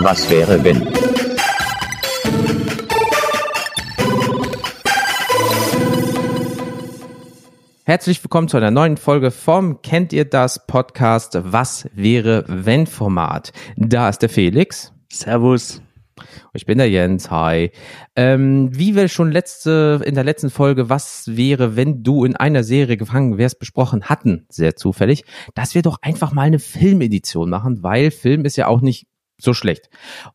Was wäre wenn? Herzlich willkommen zu einer neuen Folge vom Kennt ihr das Podcast Was wäre wenn Format. Da ist der Felix. Servus. Ich bin der Jens. Hi. Ähm, wie wir schon letzte in der letzten Folge Was wäre wenn du in einer Serie gefangen wärst besprochen hatten, sehr zufällig, dass wir doch einfach mal eine Filmedition machen, weil Film ist ja auch nicht so schlecht.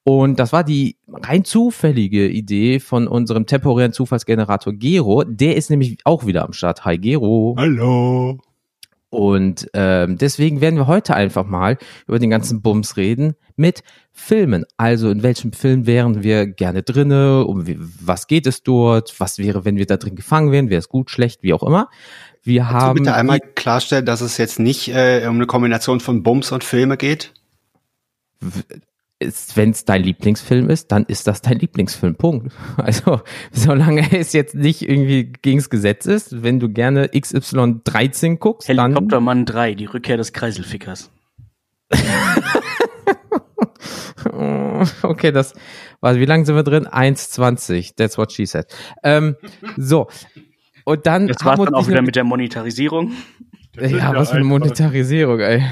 Und das war die rein zufällige Idee von unserem temporären Zufallsgenerator Gero. Der ist nämlich auch wieder am Start. Hi Gero. Hallo. Und ähm, deswegen werden wir heute einfach mal über den ganzen Bums reden mit Filmen. Also in welchem Film wären wir gerne drinne? Um was geht es dort? Was wäre, wenn wir da drin gefangen wären? Wäre es gut, schlecht, wie auch immer? Wir Kannst haben du bitte einmal klarstellen, dass es jetzt nicht äh, um eine Kombination von Bums und Filme geht? Wenn es dein Lieblingsfilm ist, dann ist das dein Lieblingsfilm. Punkt. Also, solange es jetzt nicht irgendwie gegens Gesetz ist, wenn du gerne XY 13 guckst, dann. Helikoptermann 3, die Rückkehr des Kreiselfickers. okay, das, warte, wie lange sind wir drin? 1,20. That's what she said. Ähm, so. Und dann. Jetzt war dann auch wieder mit der Monetarisierung. Ja, was für eine Monetarisierung, ey.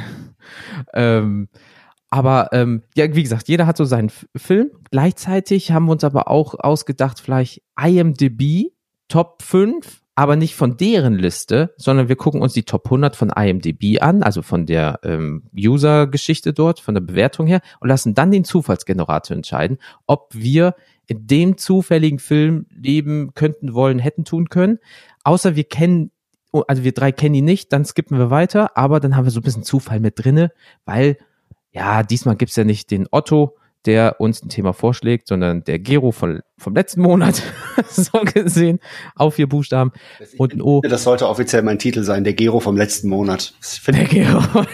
Ähm, aber ähm, ja, wie gesagt, jeder hat so seinen F Film. Gleichzeitig haben wir uns aber auch ausgedacht, vielleicht IMDb Top 5, aber nicht von deren Liste, sondern wir gucken uns die Top 100 von IMDb an, also von der ähm, User-Geschichte dort, von der Bewertung her, und lassen dann den Zufallsgenerator entscheiden, ob wir in dem zufälligen Film leben könnten, wollen, hätten tun können. Außer wir kennen oh, also wir drei kennen ihn nicht, dann skippen wir weiter, aber dann haben wir so ein bisschen Zufall mit drinne, weil ja, diesmal gibt's ja nicht den Otto, der uns ein Thema vorschlägt, sondern der Gero von, vom letzten Monat, so gesehen, auf vier Buchstaben und ein O. Das sollte offiziell mein Titel sein, der Gero vom letzten Monat. Der Gero.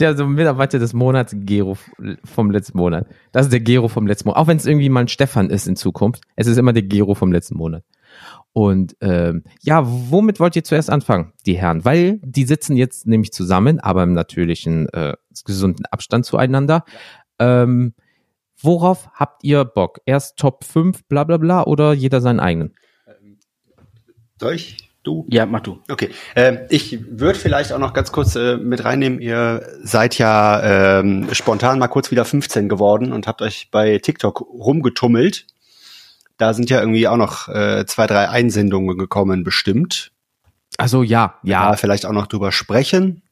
Der so Mitarbeiter des Monats, Gero vom letzten Monat. Das ist der Gero vom letzten Monat. Auch wenn es irgendwie mal ein Stefan ist in Zukunft. Es ist immer der Gero vom letzten Monat. Und ähm, ja, womit wollt ihr zuerst anfangen, die Herren? Weil die sitzen jetzt nämlich zusammen, aber im natürlichen, äh, gesunden Abstand zueinander. Ähm, worauf habt ihr Bock? Erst Top 5, bla bla bla, oder jeder seinen eigenen? soll ich? Du? Ja, mach du. Okay. Ähm, ich würde vielleicht auch noch ganz kurz äh, mit reinnehmen, ihr seid ja ähm, spontan mal kurz wieder 15 geworden und habt euch bei TikTok rumgetummelt. Da sind ja irgendwie auch noch äh, zwei, drei Einsendungen gekommen, bestimmt. Also ja, ja, Ja, vielleicht auch noch drüber sprechen.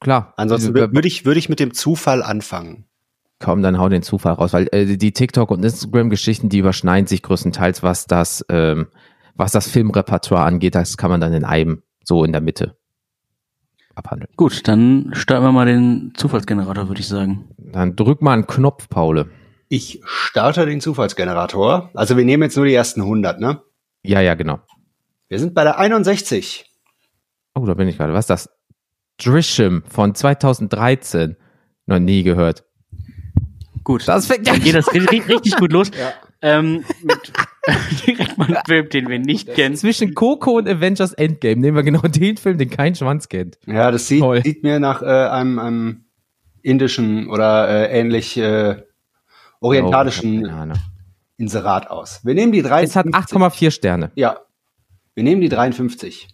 klar. Ansonsten Diese- würde ich, würde ich mit dem Zufall anfangen. Komm, dann hau den Zufall raus, weil äh, die TikTok und Instagram-Geschichten, die überschneiden sich größtenteils, was das, ähm, was das Filmrepertoire angeht. Das kann man dann in einem so in der Mitte abhandeln. Gut, dann starten wir mal den Zufallsgenerator, würde ich sagen. Dann drück mal einen Knopf, Paule. Ich starte den Zufallsgenerator. Also wir nehmen jetzt nur die ersten 100, ne? Ja, ja, genau. Wir sind bei der 61. Oh, da bin ich gerade. Was ist das? Drisham von 2013. Noch nie gehört. Gut. Das fängt ja geht das ri- ri- richtig gut los. Ja. Ähm, mit direkt mal einen Film, den wir nicht kennen. Zwischen Coco und Avengers Endgame nehmen wir genau den Film, den kein Schwanz kennt. Ja, das sieht, sieht mir nach äh, einem, einem indischen oder äh, ähnlich äh, orientalischen Oh. Inserat aus. Wir nehmen die Es hat 53. 8,4 Sterne. Ja. Wir nehmen die 53.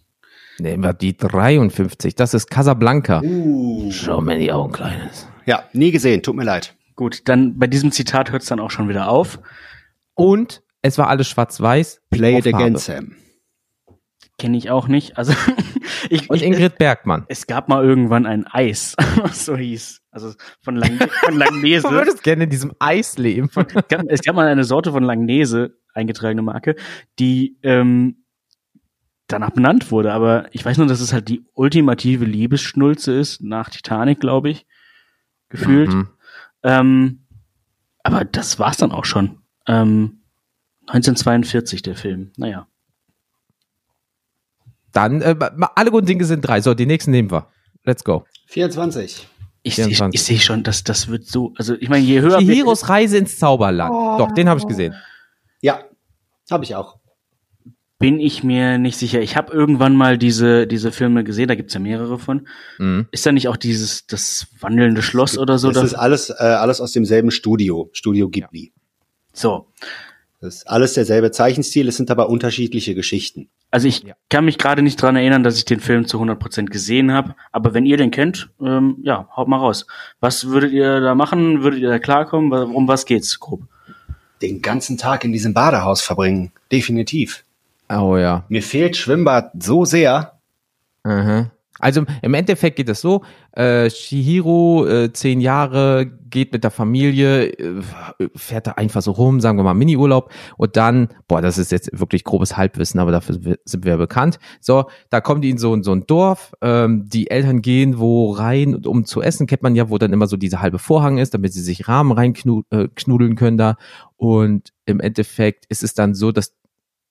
Nehmen wir die 53. Das ist Casablanca. Uh. Schau mir die Augen, Kleines. Ja, nie gesehen, tut mir leid. Gut, dann bei diesem Zitat hört es dann auch schon wieder auf. Und es war alles schwarz-weiß. Play it again, Farbe. Sam. Kenne ich auch nicht. Also ich, Und ich, Ingrid Bergmann. es gab mal irgendwann ein Eis, was so hieß. Also von, Lang von Du Langnese. würdest gerne in diesem Eis leben. Es gab, es gab mal eine Sorte von Langnese, eingetragene Marke, die ähm, danach benannt wurde. Aber ich weiß nur, dass es halt die ultimative Liebesschnulze ist, nach Titanic, glaube ich, gefühlt. Mhm. Ähm, aber das war's dann auch schon. Ähm, 1942 der Film. Naja. Dann, äh, alle guten Dinge sind drei. So, die nächsten nehmen wir. Let's go. 24. Ich, ich, 24. ich sehe schon, dass das wird so. Also ich meine, je höher wir- Chihiros Reise ins Zauberland. Doch, den habe ich gesehen. Ja, habe ich auch. bin ich mir nicht sicher. Ich habe irgendwann mal diese, diese Filme gesehen, da gibt's ja mehrere von. Mhm. Ist da nicht auch dieses, das wandelnde Schloss oder so? Das ist alles, äh, alles aus demselben Studio, Studio Ghibli. so. Das ist alles derselbe Zeichenstil, es sind aber unterschiedliche Geschichten. Also ich Ja. kann mich gerade nicht dran erinnern, dass ich den Film zu 100% gesehen habe. Aber wenn ihr den kennt, ähm, ja, haut mal raus. Was würdet ihr da machen? Würdet ihr da klarkommen? Um was geht's grob? Den ganzen Tag in diesem Badehaus verbringen, definitiv. Oh ja. Mir fehlt Schwimmbad so sehr. Aha. Also im Endeffekt geht es so, äh, Shihiro, äh, zehn Jahre, geht mit der Familie, äh, fährt da einfach so rum, sagen wir mal Miniurlaub und dann, boah, das ist jetzt wirklich grobes Halbwissen, aber dafür sind wir- wir bekannt. So, da kommt die in so, so ein Dorf, ähm, die Eltern gehen wo rein, um zu essen, kennt man ja, wo dann immer so dieser halbe Vorhang ist, damit sie sich Rahmen reinknudeln äh, können da und im Endeffekt ist es dann so, dass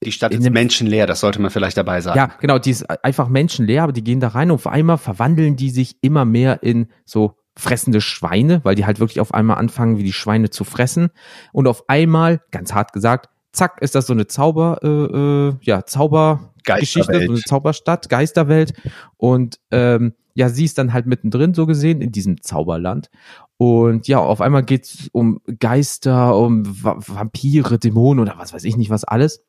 Die Stadt ist menschenleer, das sollte man vielleicht dabei sagen. Ja, genau, die ist einfach menschenleer, aber die gehen da rein und auf einmal verwandeln die sich immer mehr in so fressende Schweine, weil die halt wirklich auf einmal anfangen, wie die Schweine zu fressen. Und auf einmal, ganz hart gesagt, zack, ist das so eine Zauber, äh, äh, ja, Zaubergeschichte, so eine Zauberstadt, Geisterwelt. Und ähm, ja, sie ist dann halt mittendrin so gesehen in diesem Zauberland. Und ja, auf einmal geht's um Geister, um Va Vampire, Dämonen oder was weiß ich nicht was alles.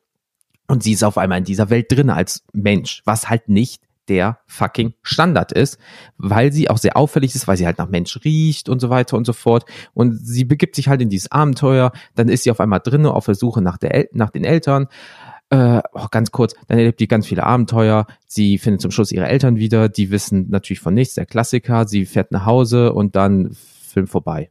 Und sie ist auf einmal in dieser Welt drin als Mensch, was halt nicht der fucking Standard ist, weil sie auch sehr auffällig ist, weil sie halt nach Mensch riecht und so weiter und so fort. Und sie begibt sich halt in dieses Abenteuer, dann ist sie auf einmal drin auf der Suche nach, der El nach den Eltern. Äh, oh, ganz kurz, dann erlebt die ganz viele Abenteuer. Sie findet zum Schluss ihre Eltern wieder, die wissen natürlich von nichts, der Klassiker. Sie fährt nach Hause und dann Film vorbei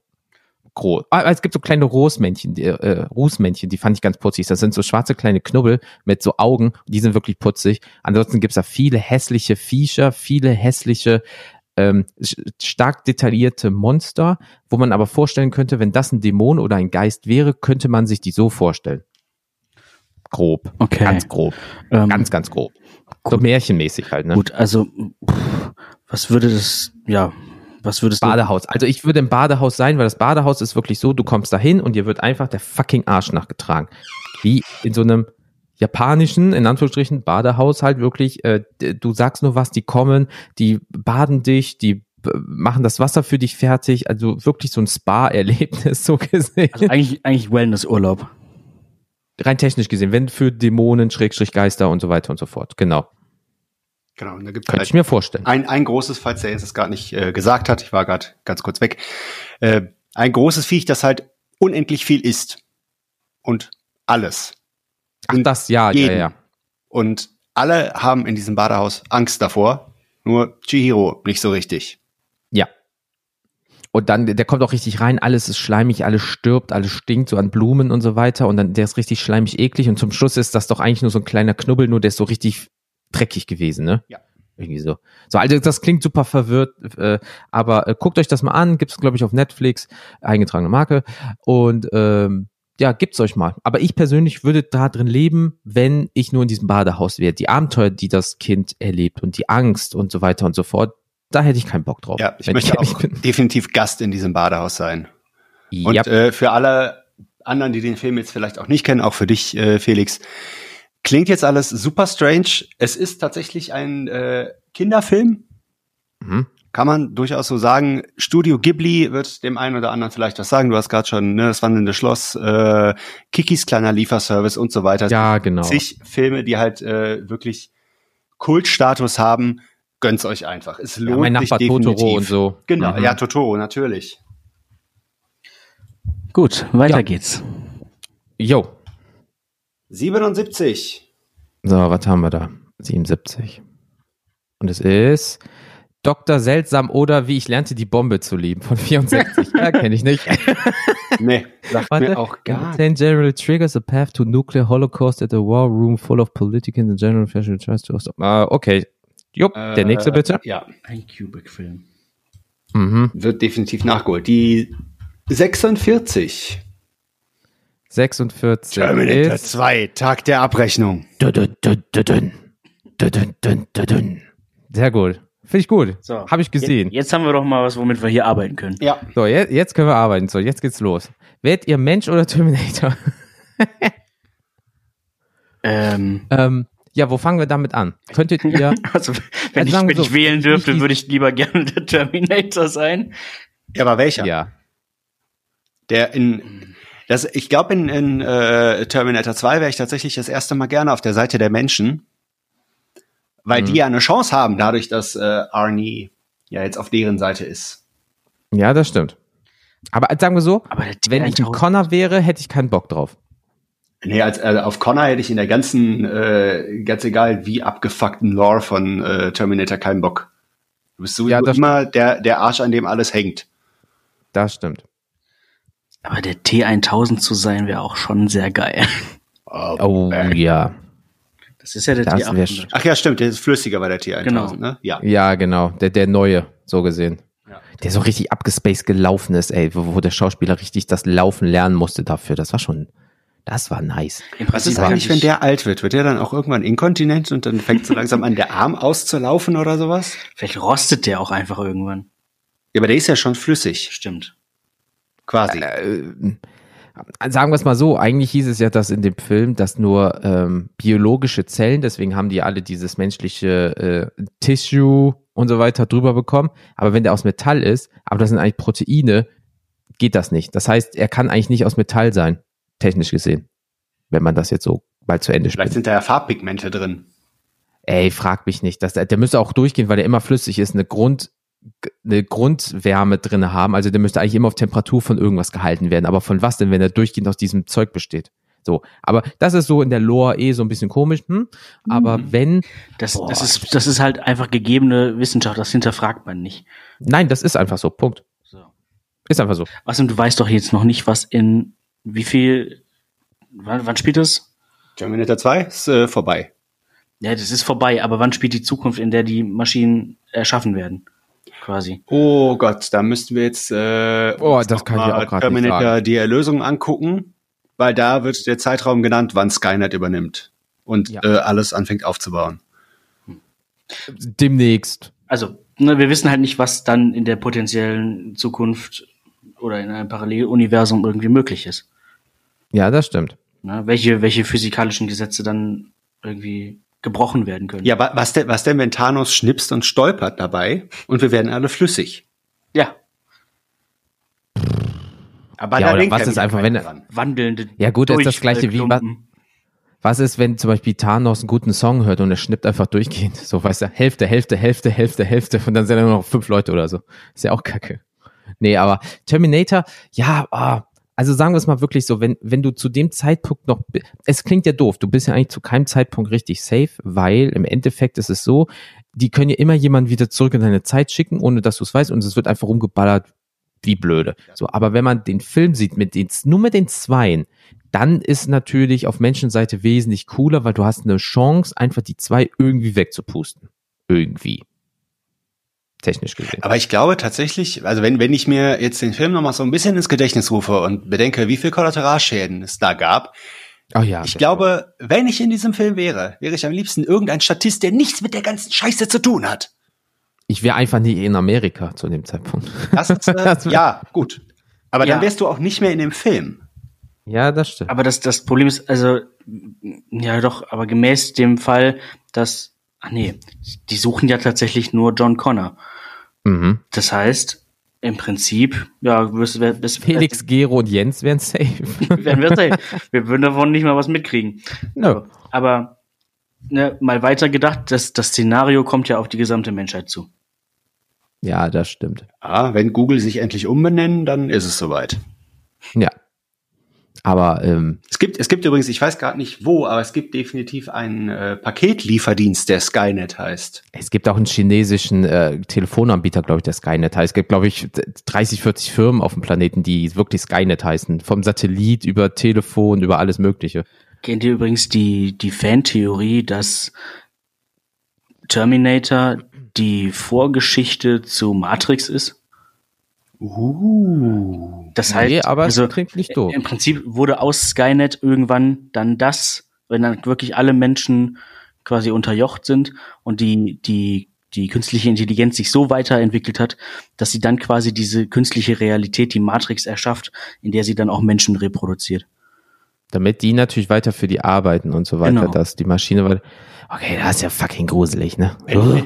groß. Ah, es gibt so kleine Rosmännchen, die, äh, Rußmännchen, die fand ich ganz putzig. Das sind so schwarze kleine Knubbel mit so Augen, die sind wirklich putzig. Ansonsten gibt's da viele hässliche Viecher, viele hässliche, ähm, stark detaillierte Monster, wo man aber vorstellen könnte, wenn das ein Dämon oder ein Geist wäre, könnte man sich die so vorstellen. Grob. Okay. Ganz grob. Ähm, Ganz, ganz grob. So märchenmäßig halt, ne? Gut, also pff, was würde das, ja, was würdest du? Badehaus. Also ich würde im Badehaus sein, weil das Badehaus ist wirklich so, du kommst da hin und dir wird einfach der fucking Arsch nachgetragen. Wie in so einem japanischen, in Anführungsstrichen, Badehaus halt wirklich, äh, du sagst nur was, die kommen, die baden dich, die b- machen das Wasser für dich fertig, also wirklich so ein Spa-Erlebnis so gesehen. Also eigentlich, eigentlich Wellnessurlaub. Rein technisch gesehen, wenn für Dämonen, Schrägstrich Geister und so weiter und so fort. Genau. Genau, und da gibt Könnte ich mir vorstellen. ein, ein großes, falls der jetzt es gerade nicht äh, gesagt hat, ich war gerade ganz kurz weg, äh, ein großes Viech, das halt unendlich viel isst. Und alles. Ach, das, ja, ja, jeden. ja. Und alle haben in diesem Badehaus Angst davor, nur Chihiro nicht so richtig. Ja. Und dann, der kommt auch richtig rein, alles ist schleimig, alles stirbt, alles stinkt, so an Blumen und so weiter. Und dann, der ist richtig schleimig eklig. Und zum Schluss ist das doch eigentlich nur so ein kleiner Knubbel, nur der ist so richtig dreckig gewesen, ne? Ja. Irgendwie so. So, also das klingt super verwirrt, äh, aber äh, guckt euch das mal an, gibt's glaube ich auf Netflix, eingetragene Marke und ähm, ja, gibt's euch mal. Aber ich persönlich würde da drin leben, wenn ich nur in diesem Badehaus wäre. Die Abenteuer, die das Kind erlebt und die Angst und so weiter und so fort, da hätte ich keinen Bock drauf. Ja, ich möchte ehrlich auch definitiv Gast in diesem Badehaus sein. Und äh, für alle anderen, die den Film jetzt vielleicht auch nicht kennen, auch für dich, äh, Felix, klingt jetzt alles super strange. Es ist tatsächlich ein äh, Kinderfilm, mhm. kann man durchaus so sagen. Studio Ghibli wird dem einen oder anderen vielleicht was sagen. Du hast gerade schon ne, das wandelnde Schloss, äh, Kikis kleiner Lieferservice und so weiter. ja, genau. Zig Filme, die halt äh, wirklich Kultstatus haben. Gönnt's euch einfach. Es lohnt Ja, mein sich Nachbar definitiv. Totoro und so. Genau, Mhm. ja, Totoro, natürlich. Gut, weiter Ja. geht's. Jo. 77. So, was haben wir da? 77. Und es ist Dr. Seltsam oder wie ich lernte, die Bombe zu lieben von 64. ja, kenne ich nicht. Nee, sagt Warte. mir auch gar Ten generally triggers a path to nuclear holocaust at a war room full of politicans and general fashion tries to. Ah, okay. Jupp, der nächste bitte. Ja, Ein Kubrick-Film. Mhm. wird definitiv nachgeholt. Die 46. 46 Terminator ist 2, Tag der Abrechnung. Dun. Sehr gut. Finde ich gut. So. Habe ich gesehen. Jetzt, jetzt haben wir doch mal was, womit wir hier arbeiten können. Ja. So, jetzt, jetzt können wir arbeiten. So, jetzt geht's los. Werdet ihr Mensch oder Terminator? Ähm, ähm, ja, wo fangen wir damit an? Könntet ihr. Also, wenn, Also ich, wenn so, ich wählen dürfte, ich- würde ich lieber gerne der Terminator sein. Ja, aber welcher? ja. Der in das, ich glaube, in, in äh, Terminator 2 wäre ich tatsächlich das erste Mal gerne auf der Seite der Menschen, weil Mhm. die ja eine Chance haben, dadurch, dass äh, Arnie ja jetzt auf deren Seite ist. Ja, das stimmt. Aber sagen wir so, Aber wenn ich ein T1000 Connor wäre, hätte ich keinen Bock drauf. Nee, als, also auf Connor hätte ich in der ganzen, äh, ganz egal wie abgefuckten Lore von äh, Terminator keinen Bock. Du bist sowieso Ja, immer der, der Arsch, an dem alles hängt. Das stimmt. Aber der T1000 zu sein wäre auch schon sehr geil. Oh ja. Das ist ja der Das wär T800. Ach ja, stimmt, der ist flüssiger bei der T1000, Genau. ne? Ja. Ja, genau. Der, der neue, so gesehen. Ja. Der so richtig abgespaced gelaufen ist, ey, wo, wo der Schauspieler richtig das Laufen lernen musste dafür. Das war schon, das war nice. Im Was Prinzip ist eigentlich, wenn der alt wird? Wird der dann auch irgendwann inkontinent und dann fängt so langsam an, der Arm auszulaufen oder sowas? Vielleicht rostet der auch einfach irgendwann. Ja, aber der ist ja schon flüssig, Stimmt. Quasi. Äh, sagen wir es mal so, eigentlich hieß es ja, dass in dem Film, dass nur ähm, biologische Zellen, deswegen haben die alle dieses menschliche äh, Tissue und so weiter drüber bekommen. Aber wenn der aus Metall ist, aber das sind eigentlich Proteine, geht das nicht. Das heißt, er kann eigentlich nicht aus Metall sein, technisch gesehen. Wenn man das jetzt so bald zu Ende Vielleicht spielt. sind da ja Farbpigmente drin. Ey, frag mich nicht. Das, der müsste auch durchgehen, weil der immer flüssig ist, eine Grund, eine Grundwärme drinne haben. Also der müsste eigentlich immer auf Temperatur von irgendwas gehalten werden. Aber von was denn, wenn er durchgehend aus diesem Zeug besteht? So, aber das ist so in der Lore eh so ein bisschen komisch, hm? Aber wenn, Das, Boah. das, ist, das ist halt einfach gegebene Wissenschaft, das hinterfragt man nicht. nein, das ist einfach so, Punkt. So. Ist einfach so. Außerdem, du weißt doch jetzt noch nicht, was in wie viel, wann, wann spielt es? Terminator 2 ist äh, vorbei. Ja, das ist vorbei, aber wann spielt die Zukunft, in der die Maschinen erschaffen werden? Quasi. Oh Gott, da müssten wir jetzt äh, Oh, das kann ich mal auch Terminator sagen. die Erlösung angucken, weil da wird der Zeitraum genannt, wann Skynet übernimmt und Ja. äh, alles anfängt aufzubauen. Demnächst. Also, ne, wir wissen halt nicht, was dann in der potenziellen Zukunft oder in einem Paralleluniversum irgendwie möglich ist. Ja, das stimmt. Ne? Welche, welche physikalischen Gesetze dann irgendwie gebrochen werden können. Ja, wa was denn, was denn, wenn Thanos schnipst und stolpert dabei und wir werden alle flüssig? Ja, Aber Ja, da oder was ist einfach, wenn- dran. wandelnde. Ja, gut, das ist das Gleiche wie-. Was ist, wenn zum Beispiel Thanos einen guten Song hört und er schnippt einfach durchgehend? So, weißt du, Hälfte, Hälfte, Hälfte, Hälfte, Hälfte und dann sind da nur noch fünf Leute oder so. Ist ja auch kacke. Nee, aber Terminator, ja, ah, also sagen wir es mal wirklich so, wenn, wenn du zu dem Zeitpunkt noch, es klingt ja doof, du bist ja eigentlich zu keinem Zeitpunkt richtig safe, weil im Endeffekt ist es so, die können ja immer jemanden wieder zurück in deine Zeit schicken, ohne dass du es weißt und es wird einfach rumgeballert wie blöde. So, aber wenn man den Film sieht mit den, nur mit den Zweien, dann ist natürlich auf Menschenseite wesentlich cooler, weil du hast eine Chance, einfach die zwei irgendwie wegzupusten. Irgendwie. Technisch gesehen. Aber ich glaube tatsächlich, also wenn, wenn ich mir jetzt den Film nochmal so ein bisschen ins Gedächtnis rufe und bedenke, wie viel Kollateralschäden es da gab, Ach ja. ich glaube, wenn ich in diesem Film wäre, wäre ich am liebsten irgendein Statist, der nichts mit der ganzen Scheiße zu tun hat. Ich wäre einfach nie in Amerika zu dem Zeitpunkt. Das ist, äh, Das ja, gut. Aber dann Ja. wärst du auch nicht mehr in dem Film. Ja, das stimmt. Aber das, das Problem ist, also, ja doch, aber gemäß dem Fall, dass, ah nee, die suchen ja tatsächlich nur John Connor. Mhm. Das heißt, im Prinzip, ja, bis, bis, Felix, Gero und Jens wären safe. werden wir safe. Wir würden davon nicht mal was mitkriegen. no. Aber ne, mal weiter gedacht, das, das Szenario kommt ja auf die gesamte Menschheit zu. Ja, das stimmt. Ja, wenn Google sich endlich umbenennen, dann ist es soweit. Ja. Aber ähm, Es gibt, es gibt übrigens, ich weiß gerade nicht wo, aber es gibt definitiv einen äh, Paketlieferdienst, der Skynet heißt. es gibt auch einen chinesischen äh, Telefonanbieter, glaube ich, der Skynet heißt. Es gibt, glaube ich, 30, 40 Firmen auf dem Planeten, die wirklich Skynet heißen. Vom Satellit über Telefon, über alles Mögliche. Kennt ihr übrigens die, die Fantheorie, dass Terminator die Vorgeschichte zu Matrix ist? Uh. Das heißt, nee, aber also, klingt nicht doof. im Prinzip wurde aus Skynet irgendwann dann das, wenn dann wirklich alle Menschen quasi unterjocht sind und die, die, die künstliche Intelligenz sich so weiterentwickelt hat, dass sie dann quasi diese künstliche Realität, die Matrix erschafft, in der sie dann auch Menschen reproduziert. Damit die natürlich weiter für die arbeiten und so weiter, Genau. dass die Maschine weiter. Okay, das ist ja fucking gruselig, ne?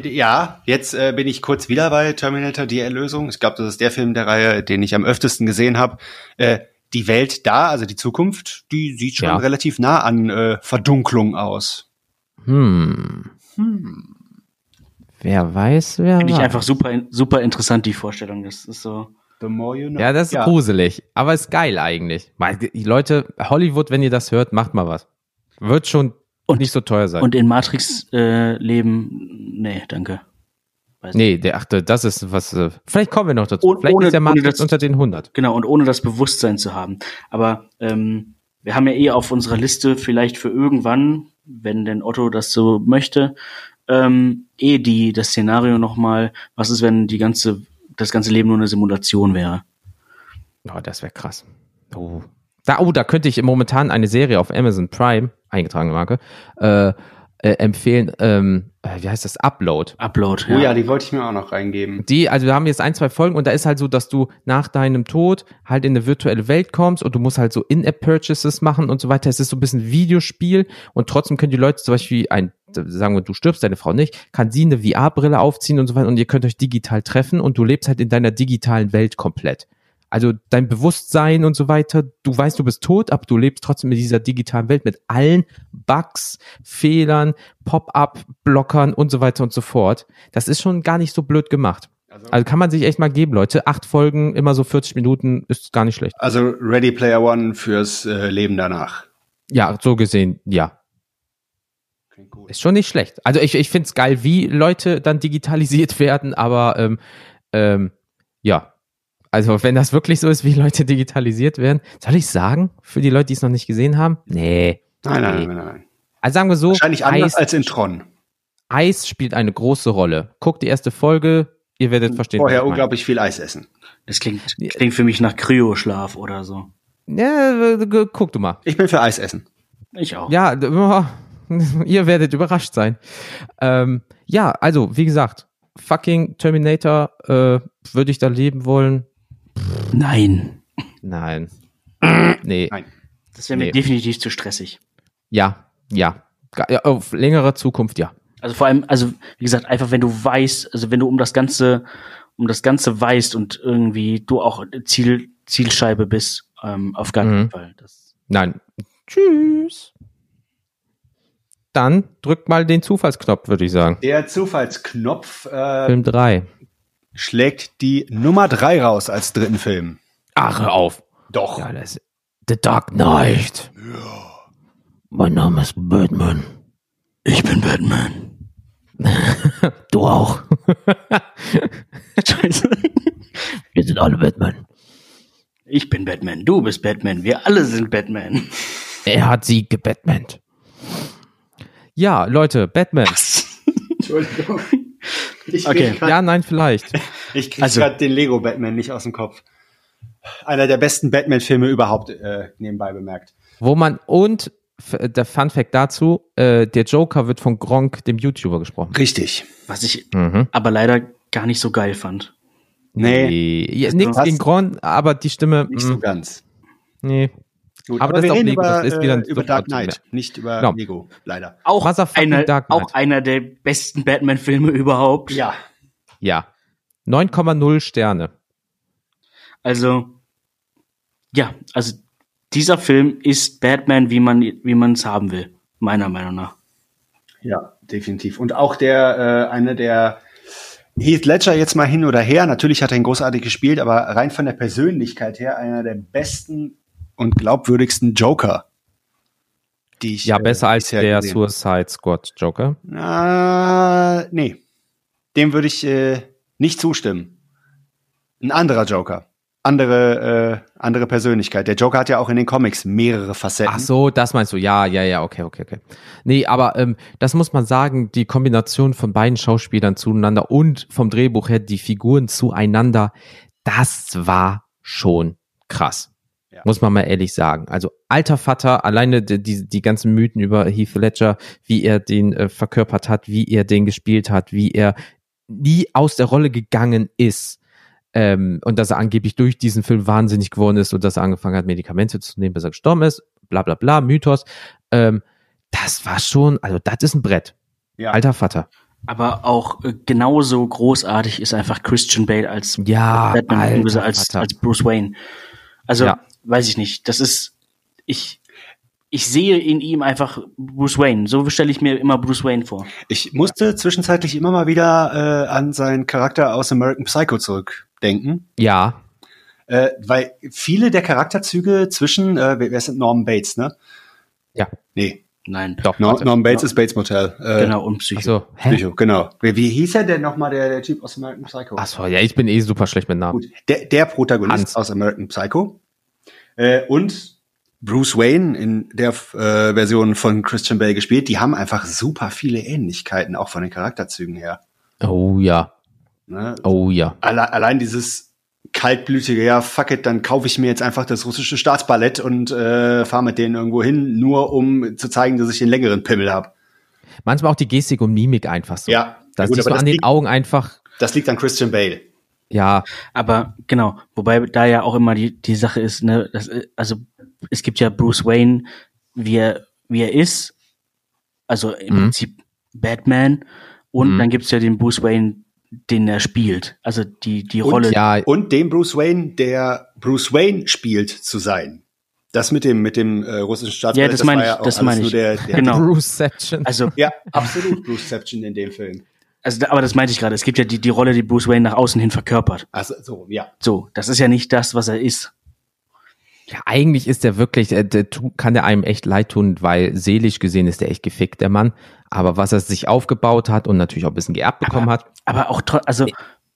Ja, jetzt äh, bin ich kurz wieder bei Terminator, die Erlösung. Ich glaube, das ist der Film der Reihe, den ich am öftesten gesehen habe. Äh, die Welt da, also die Zukunft, die sieht schon Ja. relativ nah an äh, Verdunklung aus. Hm. Wer weiß, wer Finde ich weiß. einfach super, super interessant, die Vorstellung. Das ist so. The more you know. Ja, das ist gruselig, aber ist geil eigentlich. Leute, Hollywood, wenn ihr das hört, macht mal was. Wird schon Und- nicht so teuer sein. Und in Matrix äh, leben, nee, danke. Weiß nee, der achte, das ist was. Äh, vielleicht kommen wir noch dazu. Und vielleicht ohne- ist der Matrix das- unter den 100. Genau, und ohne das Bewusstsein zu haben. Aber ähm, wir haben ja eh auf unserer Liste vielleicht für irgendwann, wenn denn Otto das so möchte, ähm, eh die das Szenario nochmal, was ist, wenn die ganze, das ganze Leben nur eine Simulation wäre. Oh, das wäre krass. Oh. Da, oh, da könnte ich momentan eine Serie auf Amazon Prime, eingetragene Marke, äh, äh, empfehlen. Ähm, äh, wie heißt das? Upload. Upload, Oh ja. ja, die wollte ich mir auch noch reingeben. Die, also wir haben jetzt ein, zwei Folgen und da ist halt so, dass du nach deinem Tod halt in eine virtuelle Welt kommst und du musst halt so In-App-Purchases machen und so weiter. Es ist so ein bisschen Videospiel und trotzdem können die Leute zum Beispiel ein, sagen wir, du stirbst, deine Frau nicht, kann sie eine VR-Brille aufziehen und so weiter und ihr könnt euch digital treffen und du lebst halt in deiner digitalen Welt komplett. Also dein Bewusstsein und so weiter, du weißt, du bist tot, aber du lebst trotzdem in dieser digitalen Welt mit allen Bugs, Fehlern, Pop-up-Blockern und so weiter und so fort. Das ist schon gar nicht so blöd gemacht. Also kann man sich echt mal geben, Leute. Acht Folgen, immer so 40 Minuten, ist gar nicht schlecht. Also Ready Player One fürs äh, Leben danach. Ja, so gesehen, ja. Gut. Ist schon nicht schlecht. Also ich, ich finde es geil, wie Leute dann digitalisiert werden, aber ähm, ähm, ja. Also wenn das wirklich so ist, wie Leute digitalisiert werden, soll ich sagen, für die Leute, die es noch nicht gesehen haben? Nee. Nein, nein, Nee. nein, nein, nein. Also sagen wir so, Wahrscheinlich anders Eis, als in Tron. Eis spielt eine große Rolle. Guckt die erste Folge, ihr werdet verstehen. was Vorher unglaublich viel Eis essen. Das klingt, klingt für mich nach Kryoschlaf oder so. Ja, äh, gu- guck du mal. Ich bin für Eis essen. Ich auch. Ja, oh, ihr werdet überrascht sein. Ähm, ja, also, wie gesagt, fucking Terminator, äh, würde ich da leben wollen? Nein. Nein. Nee. Nein. Das wäre mir Nee. definitiv zu stressig. Ja, ja. Auf längere Zukunft, ja. Also vor allem, also wie gesagt, einfach wenn du weißt, also wenn du um das Ganze, um das Ganze weißt und irgendwie du auch Ziel, Zielscheibe bist, ähm, auf gar keinen Mhm. Fall. Das, Nein. Tschüss. Dann drückt mal den Zufallsknopf, würde ich sagen. Der Zufallsknopf äh, Film 3. schlägt die Nummer drei raus als dritten Film. Ach, hör auf. Doch. Ja, das The Dark Knight. Mein Name ist Batman. ich bin Batman. Du auch. Scheiße. Wir sind alle Batman. Ich bin Batman, du bist Batman, wir alle sind Batman. Er hat sie gebatmant. Ja, Leute, Batman. Entschuldigung. Ich Okay. grad- Ja, nein, vielleicht. Ich krieg Also- gerade den Lego Batman nicht aus dem Kopf. Einer der besten Batman-Filme überhaupt äh, nebenbei bemerkt. Wo man, und der Fun Fact dazu, äh, der Joker wird von Gronk, dem YouTuber, gesprochen. Richtig. Was ich Mhm. aber leider gar nicht so geil fand. Nee, Ja, du nichts gegen Gronk, aber die Stimme, nicht so mh, ganz. nee. Gut, Aber das ist wir auch reden Lego, über, das ist wieder ein äh, über Dark Knight, nicht über Genau. Lego, leider. Auch einer, Dark Knight. auch einer der besten Batman-Filme überhaupt. Ja. Ja. 9,0 Sterne. Also, ja, also dieser Film ist Batman, wie man wie man es haben will, meiner Meinung nach. Ja, definitiv. Und auch der, äh, eine der Heath Ledger jetzt mal hin oder her. Natürlich hat er ihn großartig gespielt, aber rein von der Persönlichkeit her einer der besten und glaubwürdigsten Joker, die ich Ja, äh, besser als bisher der gesehen. Suicide Squad Joker. Ah, nee. Dem würde ich äh, nicht zustimmen. Ein anderer Joker. Andere, äh, andere Persönlichkeit. Der Joker hat ja auch in den Comics mehrere Facetten. Ach so, das meinst du. Ja, ja, ja, okay, okay, okay. Nee, aber ähm, das muss man sagen, die Kombination von beiden Schauspielern zueinander und vom Drehbuch her die Figuren zueinander, das war schon krass. Ja. Muss man mal ehrlich sagen. Also alter Vater, alleine die, die, die ganzen Mythen über Heath Ledger, wie er den äh, verkörpert hat, wie er den gespielt hat, wie er nie aus der Rolle gegangen ist. Ähm, und dass er angeblich durch diesen Film wahnsinnig geworden ist und dass er angefangen hat, Medikamente zu nehmen, bis er gestorben ist. bla bla bla, Mythos. Ähm, das war schon, also das ist ein Brett. Ja. Alter Vater. Aber auch äh, genauso großartig ist einfach Christian Bale als Ja, Batman als, als Bruce Wayne. Also, Ja. weiß ich nicht. Das ist, ich, ich sehe in ihm einfach Bruce Wayne. So stelle ich mir immer Bruce Wayne vor. Ich musste zwischenzeitlich immer mal wieder äh, an seinen Charakter aus American Psycho zurückdenken. Ja, Äh, weil viele der Charakterzüge zwischen, äh, wer wer ist denn Norman Bates, ne? Ja. Nee, Nein. doch. Nor warte. Norman Bates ist Bates Motel. Äh, Genau, und Psycho. So, hä? Psycho, genau. Wie, wie hieß er denn nochmal, der, der Typ aus American Psycho? Ach so, ja, ich bin eh super schlecht mit Namen. Gut, der, der Protagonist Hans. aus American Psycho äh, und Bruce Wayne in der äh, Version von Christian Bale gespielt, die haben einfach super viele Ähnlichkeiten, auch von den Charakterzügen her. Oh ja, Ne? oh ja. Alle, allein dieses kaltblütige, ja, fuck it, dann kaufe ich mir jetzt einfach das russische Staatsballett und äh, fahre mit denen irgendwo hin, nur um zu zeigen, dass ich den längeren Pimmel habe. Manchmal auch die Gestik und Mimik einfach so. Ja, Das gut, siehst aber du das an den liegt- Augen einfach, Das liegt an Christian Bale. ja, Aber genau, wobei da ja auch immer die, die Sache ist, ne, das, also es gibt ja Bruce Wayne, wie er, wie er ist, also im Mhm. Prinzip Batman, und Mhm. dann gibt's ja den Bruce Wayne, den er spielt. Also die, die Und Rolle. ja, Und dem Bruce Wayne, der Bruce Wayne spielt, zu sein. Das mit dem mit dem äh, russischen Staatsballett, Ja, das meine war ich, auch das alles meine nur ich. Der, der Genau. Bruceception. Also, Ja, absolut Bruceception in dem Film. also, aber das meinte ich gerade. Es gibt ja die, die Rolle, die Bruce Wayne nach außen hin verkörpert. Also so, ja. So, das ist ja nicht das, was er ist. Ja, eigentlich ist der wirklich, der, der tu- kann der einem echt leid tun, weil seelisch gesehen ist der echt gefickt, der Mann. Aber was er sich aufgebaut hat und natürlich auch ein bisschen geerbt bekommen hat, Aber auch, tro- also,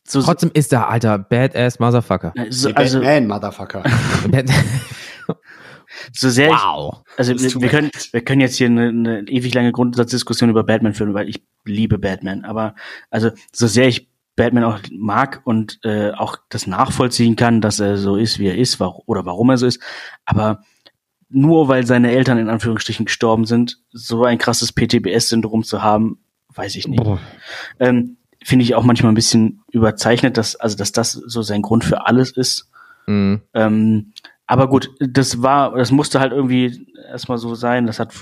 so, trotzdem ist er, alter, badass Motherfucker. so, Die also, Batman, Motherfucker. so sehr ich, wow. Also Das wir, wir können wir können jetzt hier eine, eine ewig lange Grundsatzdiskussion über Batman führen, weil ich liebe Batman. Aber also so sehr ich Batman auch mag und äh, auch das nachvollziehen kann, dass er so ist, wie er ist, war, oder warum er so ist, aber nur weil seine Eltern in Anführungsstrichen gestorben sind, so ein krasses PTBS-Syndrom zu haben, weiß ich nicht. Ähm, Finde ich auch manchmal ein bisschen überzeichnet, dass also dass das so sein Grund für alles ist. Mhm. Ähm, aber gut, das war, das musste halt irgendwie erstmal so sein. Das hat,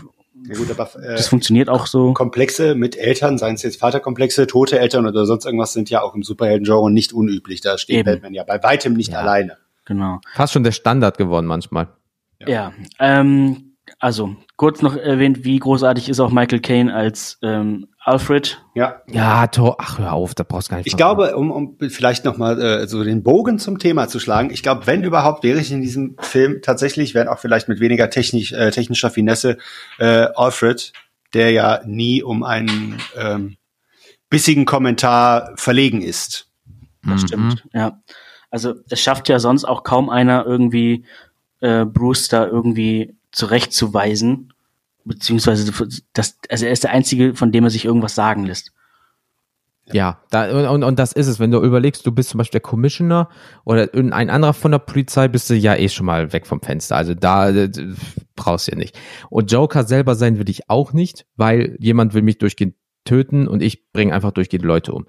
Ja gut, aber äh, das funktioniert auch so. Komplexe mit Eltern, seien es jetzt Vaterkomplexe, tote Eltern oder sonst irgendwas, sind ja auch im Superhelden-Genre nicht unüblich. Da steht Eben. Batman ja bei weitem nicht Ja. alleine. Genau. Fast schon der Standard geworden manchmal. Ja. Ja. Ähm, also kurz noch erwähnt, wie großartig ist auch Michael Caine als ähm, Alfred. Ja, Ja, Tor, ach hör auf, da brauchst du gar nicht. Ich glaube, um, um vielleicht noch mal äh, so den Bogen zum Thema zu schlagen, ich glaube, wenn überhaupt, wäre ich in diesem Film tatsächlich, wenn auch vielleicht mit weniger technisch, äh, technischer Finesse, äh, Alfred, der ja nie um einen ähm, bissigen Kommentar verlegen ist. Das Mhm. stimmt. Ja. Also es schafft ja sonst auch kaum einer irgendwie äh, Bruce da irgendwie zurechtzuweisen. Beziehungsweise das, also er ist der Einzige, von dem er sich irgendwas sagen lässt. Ja, da, und, und, das ist es. Wenn du überlegst, du bist zum Beispiel der Commissioner oder irgendein anderer von der Polizei, bist du ja eh schon mal weg vom Fenster. Also da äh, brauchst du ja nicht. Und Joker selber sein will ich auch nicht, weil jemand will mich durchgehend töten und ich bringe einfach durchgehend Leute um.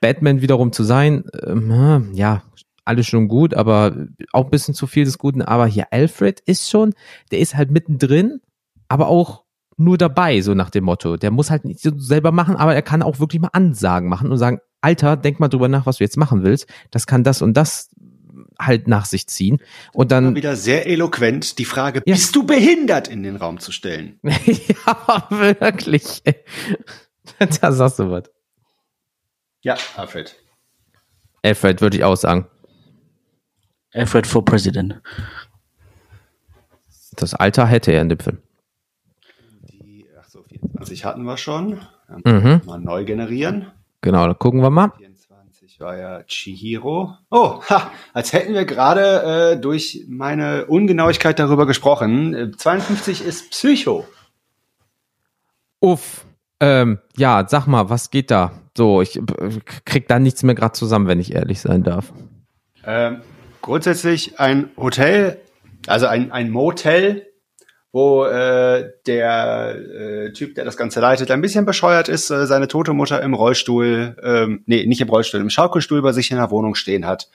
Batman wiederum zu sein, ähm, ja, alles schon gut, aber auch ein bisschen zu viel des Guten. Aber hier Alfred ist schon, der ist halt mittendrin, aber auch nur dabei, so nach dem Motto. Der muss halt nicht selber machen, aber er kann auch wirklich mal Ansagen machen und sagen, Alter, denk mal drüber nach, was du jetzt machen willst. Das kann das und das halt nach sich ziehen. Und Immer dann, wieder sehr eloquent die Frage, Ja. bist du behindert, in den Raum zu stellen. ja, wirklich. da sagst du was. Ja, Alfred. Alfred, würde ich auch sagen. Alfred for President. Das Alter hätte er in dem Film. Die, ach so, 24 hatten wir schon. Mhm. Mal neu generieren. Genau, dann gucken wir mal. 24 war ja Chihiro. Oh, ha, als hätten wir gerade äh, durch meine Ungenauigkeit darüber gesprochen. Äh, 52 ist Psycho. Uff. Ähm, ja, sag mal, was geht da? So, ich äh, krieg da nichts mehr gerade zusammen, wenn ich ehrlich sein darf. Ähm, grundsätzlich ein Hotel, also ein, ein Motel, wo äh, der äh, Typ, der das Ganze leitet, ein bisschen bescheuert ist, äh, seine tote Mutter im Rollstuhl, ähm, nee, nicht im Rollstuhl, im Schaukelstuhl bei sich in der Wohnung stehen hat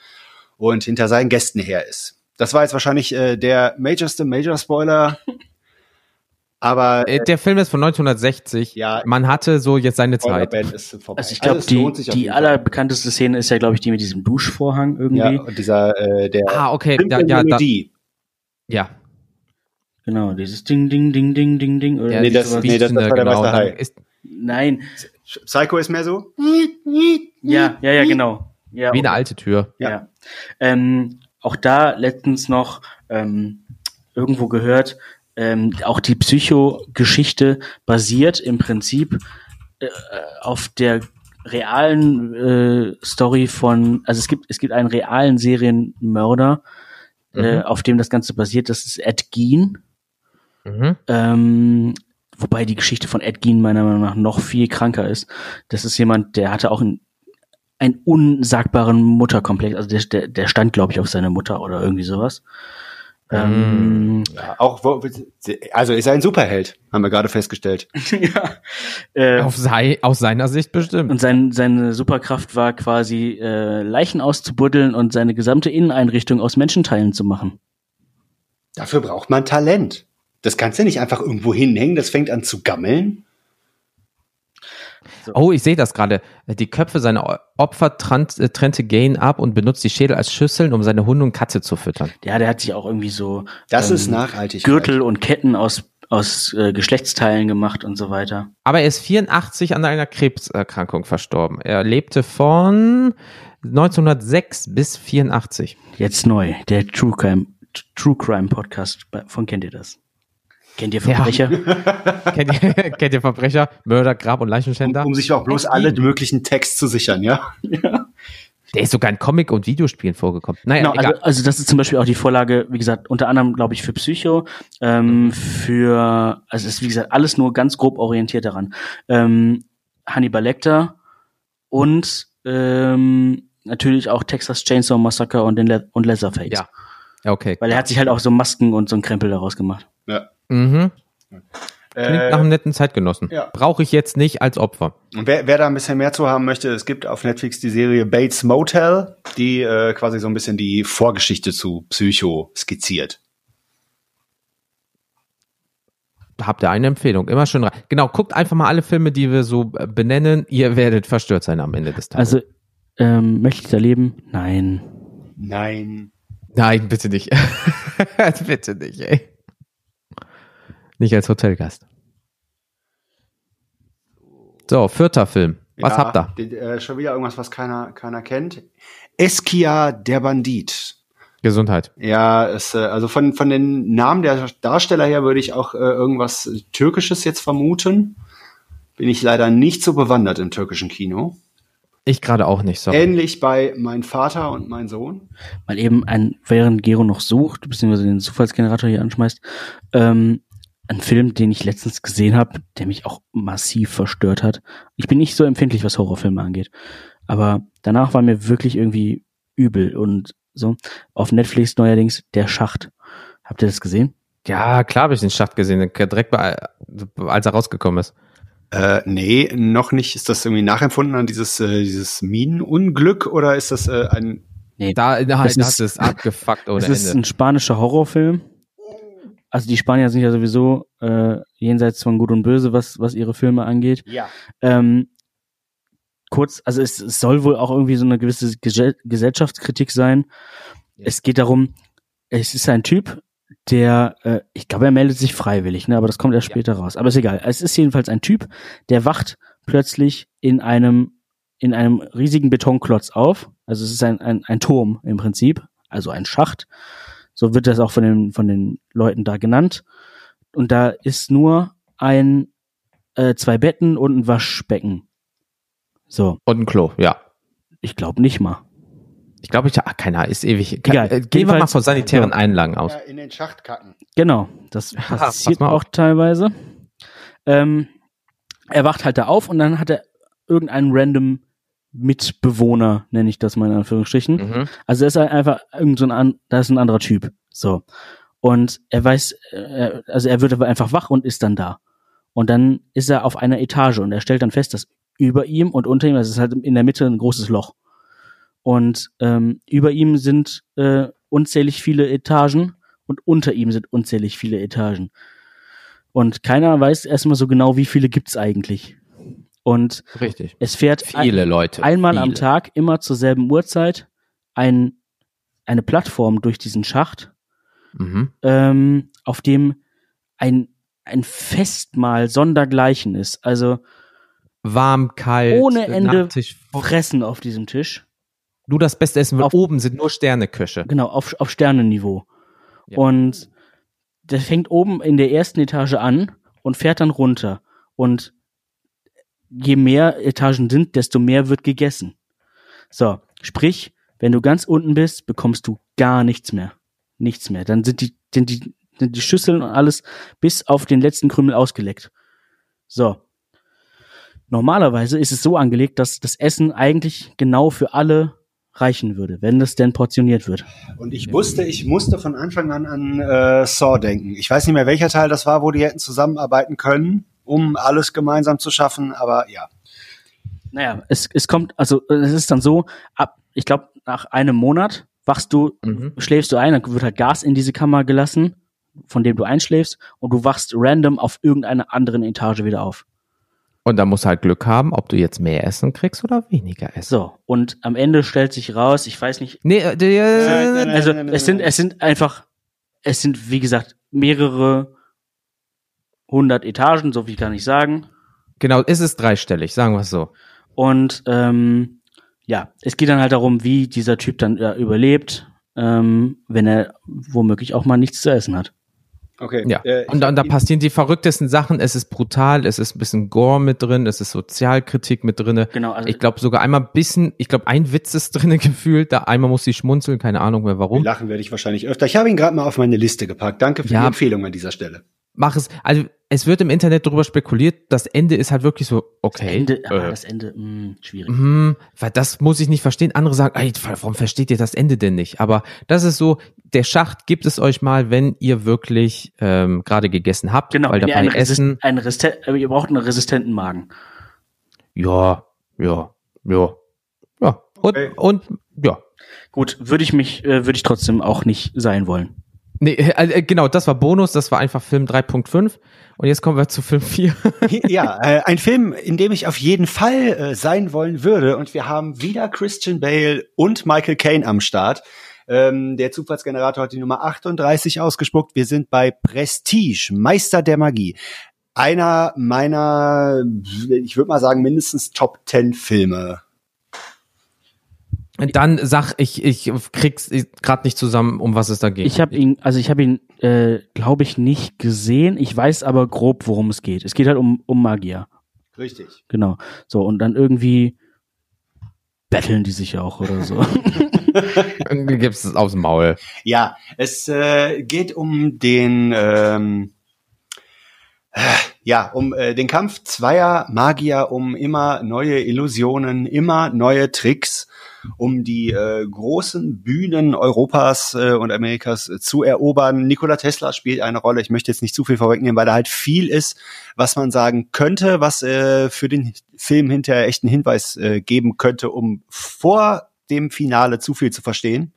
und hinter seinen Gästen her ist. Das war jetzt wahrscheinlich äh, der majorste Major-Spoiler. Aber Äh, Der Film ist von 1960. Ja. Man hatte so jetzt seine Zeit. Also ich glaube, lohnt die, die allerbekannteste Szene ist ja, glaube ich, die mit diesem Duschvorhang irgendwie. Ja, und dieser, äh, der Ah, okay. Ja, ja, da, ja. Genau, dieses Ding, Ding, Ding, Ding, Ding, Ding. Oder ja nee, wie das- nee, das- das war der genau, Meister Hai. ist Nein, Psycho ist mehr so. ja, ja, ja, genau. Ja, wie eine alte Tür. Ja. Ja. Ähm, auch da letztens noch ähm, irgendwo gehört, ähm, auch die Psycho-Geschichte basiert im Prinzip äh, auf der realen äh, Story von, also es gibt es gibt einen realen Serienmörder, äh, Mhm. auf dem das Ganze basiert. Das ist Ed Gein. Mhm. Ähm, wobei die Geschichte von Ed Gein meiner Meinung nach noch viel kranker ist. Das ist jemand, der hatte auch einen, einen unsagbaren Mutterkomplex. Also der, der, der stand, glaube ich, auf seine Mutter oder irgendwie sowas. Ähm, Ja, auch, wo, also ist er ein Superheld, haben wir gerade festgestellt. ja. Äh, Auf sei, aus seiner Sicht bestimmt. und sein, seine Superkraft war quasi äh, Leichen auszubuddeln und seine gesamte Inneneinrichtung aus Menschenteilen zu machen. Dafür braucht man Talent. Das kannst du nicht einfach irgendwo hinhängen, das fängt an zu gammeln. Oh, ich sehe das gerade. Die Köpfe seiner Opfer trant, äh, trennte Gain ab und benutzt die Schädel als Schüsseln, um seine Hunde und Katze zu füttern. Ja, der hat sich auch irgendwie so Das ähm, ist nachhaltig. Gürtel und Ketten aus, aus äh, Geschlechtsteilen gemacht und so weiter. Aber er ist 84 an einer Krebserkrankung verstorben. Er lebte von 1906 bis 84. Jetzt neu, der True Crime, True Crime Podcast von Kennt ihr das? Kennt ihr Verbrecher? kennt, ihr, kennt ihr Verbrecher, Mörder, Grab und Um, Leichenschänder? um sich auch bloß alle möglichen Texte zu sichern, ja? Der ist sogar in Comic- und Videospielen vorgekommen. Naja, Genau, egal. also, also das ist zum Beispiel auch die Vorlage, wie gesagt, unter anderem, glaube ich, für Psycho, ähm, für, also es ist, wie gesagt, alles nur ganz grob orientiert daran. Ähm, Hannibal Lecter und ähm, natürlich auch Texas Chainsaw Massacre und, den Le und Leatherface. Ja. Ja, okay. Weil er hat sich halt auch so Masken und so einen Krempel daraus gemacht. ja. Mhm. Klingt Äh, nach einem netten Zeitgenossen. ja. Brauche ich jetzt nicht als Opfer. Und wer, wer da ein bisschen mehr zu haben möchte, es gibt auf Netflix die Serie Bates Motel, die äh, quasi so ein bisschen die Vorgeschichte zu Psycho skizziert. Habt ihr eine Empfehlung? Immer schön rein. Genau, guckt einfach mal alle Filme, die wir so äh, benennen. Ihr werdet verstört sein am Ende des Tages. Also, ähm, möchte ich da leben? Nein. Nein. Nein, bitte nicht. bitte nicht, ey. Nicht als Hotelgast. So, vierter Film. Was Ja, habt ihr? die- Äh, schon wieder irgendwas, was keiner, keiner kennt. Eskia der Bandit. Gesundheit. Ja, es, äh, also von, von den Namen der Darsteller her würde ich auch äh, irgendwas Türkisches jetzt vermuten. Bin ich leider nicht so bewandert im türkischen Kino. Ich gerade auch nicht, so. Ähnlich bei Mein Vater und mein Sohn. Mal eben ein, während Gero noch sucht, beziehungsweise den Zufallsgenerator hier anschmeißt, ähm, ein Film, den ich letztens gesehen habe, der mich auch massiv verstört hat. Ich bin nicht so empfindlich, was Horrorfilme angeht. Aber danach war mir wirklich irgendwie übel und so. Auf Netflix neuerdings Der Schacht. Habt ihr das gesehen? Ja, klar habe ich den Schacht gesehen, direkt bei, als er rausgekommen ist. Äh, nee, noch nicht. Ist das irgendwie nachempfunden an dieses, äh, dieses Minenunglück oder ist das äh, ein. Da, da Das das ist- ist, abgefuckt ohne Es ist Ende. ein spanischer Horrorfilm. Also die Spanier sind ja sowieso äh, jenseits von Gut und Böse, was, was ihre Filme angeht. Ja. Ähm, kurz, also es, es soll wohl auch irgendwie so eine gewisse Gesell Gesellschaftskritik sein. Ja. Es geht darum, es ist ein Typ, der, äh, ich glaube, er meldet sich freiwillig, ne, aber das kommt erst Ja. später raus. Aber ist egal. Es ist jedenfalls ein Typ, der wacht plötzlich in einem in einem riesigen Betonklotz auf. Also es ist ein, ein, ein Turm im Prinzip, also ein Schacht. So wird das auch von den, von den Leuten da genannt. Und da ist nur ein, äh, zwei Betten und ein Waschbecken. So, Und ein Klo, ja. ich glaube nicht mal. Ich glaube, ich, ach, keiner ist ewig. Kann, Egal. äh, gehen wir mal von sanitären ja. Einlagen aus. Ja, in den Schacht kacken. Genau, das pass passiert auch auf. teilweise. Ähm, er wacht halt da auf und dann hat er irgendeinen random Mitbewohner, nenne ich das mal in Anführungsstrichen. Mhm. Also er ist halt einfach irgend so ein, da ist ein anderer Typ. So. Und er weiß, äh, also er wird aber einfach wach und ist dann da. Und dann ist er auf einer Etage und er stellt dann fest, dass über ihm und unter ihm, das ist halt in der Mitte ein großes Loch. Und ähm, über ihm sind äh, unzählig viele Etagen und unter ihm sind unzählig viele Etagen. Und keiner weiß erstmal so genau, wie viele gibt's eigentlich. Und Richtig. es fährt Viele ein, Leute. einmal viele. am Tag, immer zur selben Uhrzeit, ein, eine Plattform durch diesen Schacht, Mhm. ähm, auf dem ein, ein Festmahl sondergleichen ist. Also Warm, kalt. Ohne Ende Nachtisch. Fressen auf diesem Tisch. Du das Beste essen, weil Auf- oben sind nur Sterneköche. Genau, auf, auf Sternenniveau. Ja. Und der fängt oben in der ersten Etage an und fährt dann runter. Und je mehr Etagen sind, desto mehr wird gegessen. So, sprich, wenn du ganz unten bist, bekommst du gar nichts mehr. Nichts mehr. Dann sind die, sind die, sind die Schüsseln und alles bis auf den letzten Krümel ausgeleckt. So. Normalerweise ist es so angelegt, dass das Essen eigentlich genau für alle reichen würde, wenn das denn portioniert wird. Und ich wusste, ich musste von Anfang an an äh, Saw denken. Ich weiß nicht mehr, welcher Teil das war, wo die hätten zusammenarbeiten können, um alles gemeinsam zu schaffen, aber ja. Naja, es, es kommt, also es ist dann so, ab, ich glaube, nach einem Monat wachst du, Mhm. schläfst du ein, dann wird halt Gas in diese Kammer gelassen, von dem du einschläfst, und du wachst random auf irgendeiner anderen Etage wieder auf. Und da musst du halt Glück haben, ob du jetzt mehr Essen kriegst oder weniger Essen. So, und am Ende stellt sich raus, ich weiß nicht, Nee, äh, nein, also es sind, es sind einfach, es sind, wie gesagt, mehrere hundert Etagen, so viel kann ich sagen. genau, ist es dreistellig, sagen wir es so. Und ähm, ja, es geht dann halt darum, wie dieser Typ dann äh, überlebt, ähm, wenn er womöglich auch mal nichts zu essen hat. Okay. Ja. Äh, und, da- und da passieren die verrücktesten Sachen. Es ist brutal, es ist ein bisschen Gore mit drin, es ist Sozialkritik mit drinne. Genau, also Ich glaube sogar einmal ein bisschen, ich glaube ein Witz ist drinne gefühlt, da einmal muss sie schmunzeln, keine Ahnung mehr warum. lachen werde ich wahrscheinlich öfter. Ich habe ihn gerade mal auf meine Liste gepackt. Danke für Ja. die Empfehlung an dieser Stelle. Mach es, also es wird im Internet darüber spekuliert, das Ende ist halt wirklich so, okay. Ende, aber äh, das Ende, mh, schwierig. hm, weil das muss ich nicht verstehen. Andere sagen, ey, warum versteht ihr das Ende denn nicht? Aber das ist so, der Schacht gibt es euch mal, wenn ihr wirklich ähm, gerade gegessen habt, Genau, weil dabei einen Resist Essen, einen Resisten äh, ihr braucht einen resistenten Magen. ja, ja, ja, ja und, Okay. und ja. Gut, würde ich mich, äh, würde ich trotzdem auch nicht sein wollen. Nee, äh, genau, das war Bonus, das war einfach Film 3.5 und jetzt kommen wir zu Film 4. ja, äh, ein Film, in dem ich auf jeden Fall äh, sein wollen würde. Und wir haben wieder Christian Bale und Michael Caine am Start. Ähm, der Zufallsgenerator hat die Nummer 38 ausgespuckt. Wir sind bei Prestige, Meister der Magie. Einer meiner, ich würde mal sagen, mindestens Top 10 Filme. Dann sag ich, ich krieg's gerade nicht zusammen, um was es da geht. Ich habe ihn, also ich habe ihn, äh, glaube ich, nicht gesehen. Ich weiß aber grob, worum es geht. Es geht halt um, um Magier. Richtig. Genau. So, und dann irgendwie betteln die sich auch oder so. Irgendwie gibt's es aufs Maul. Ja, es äh, geht um den ähm, äh, ja um äh, den Kampf zweier Magier um immer neue Illusionen, immer neue Tricks, um die äh, großen Bühnen Europas äh, und Amerikas äh, zu erobern. Nikola Tesla spielt eine Rolle. Ich möchte jetzt nicht zu viel vorwegnehmen, weil da halt viel ist, was man sagen könnte, was äh, für den Film hinterher echt einen Hinweis äh, geben könnte, um vor dem Finale zu viel zu verstehen.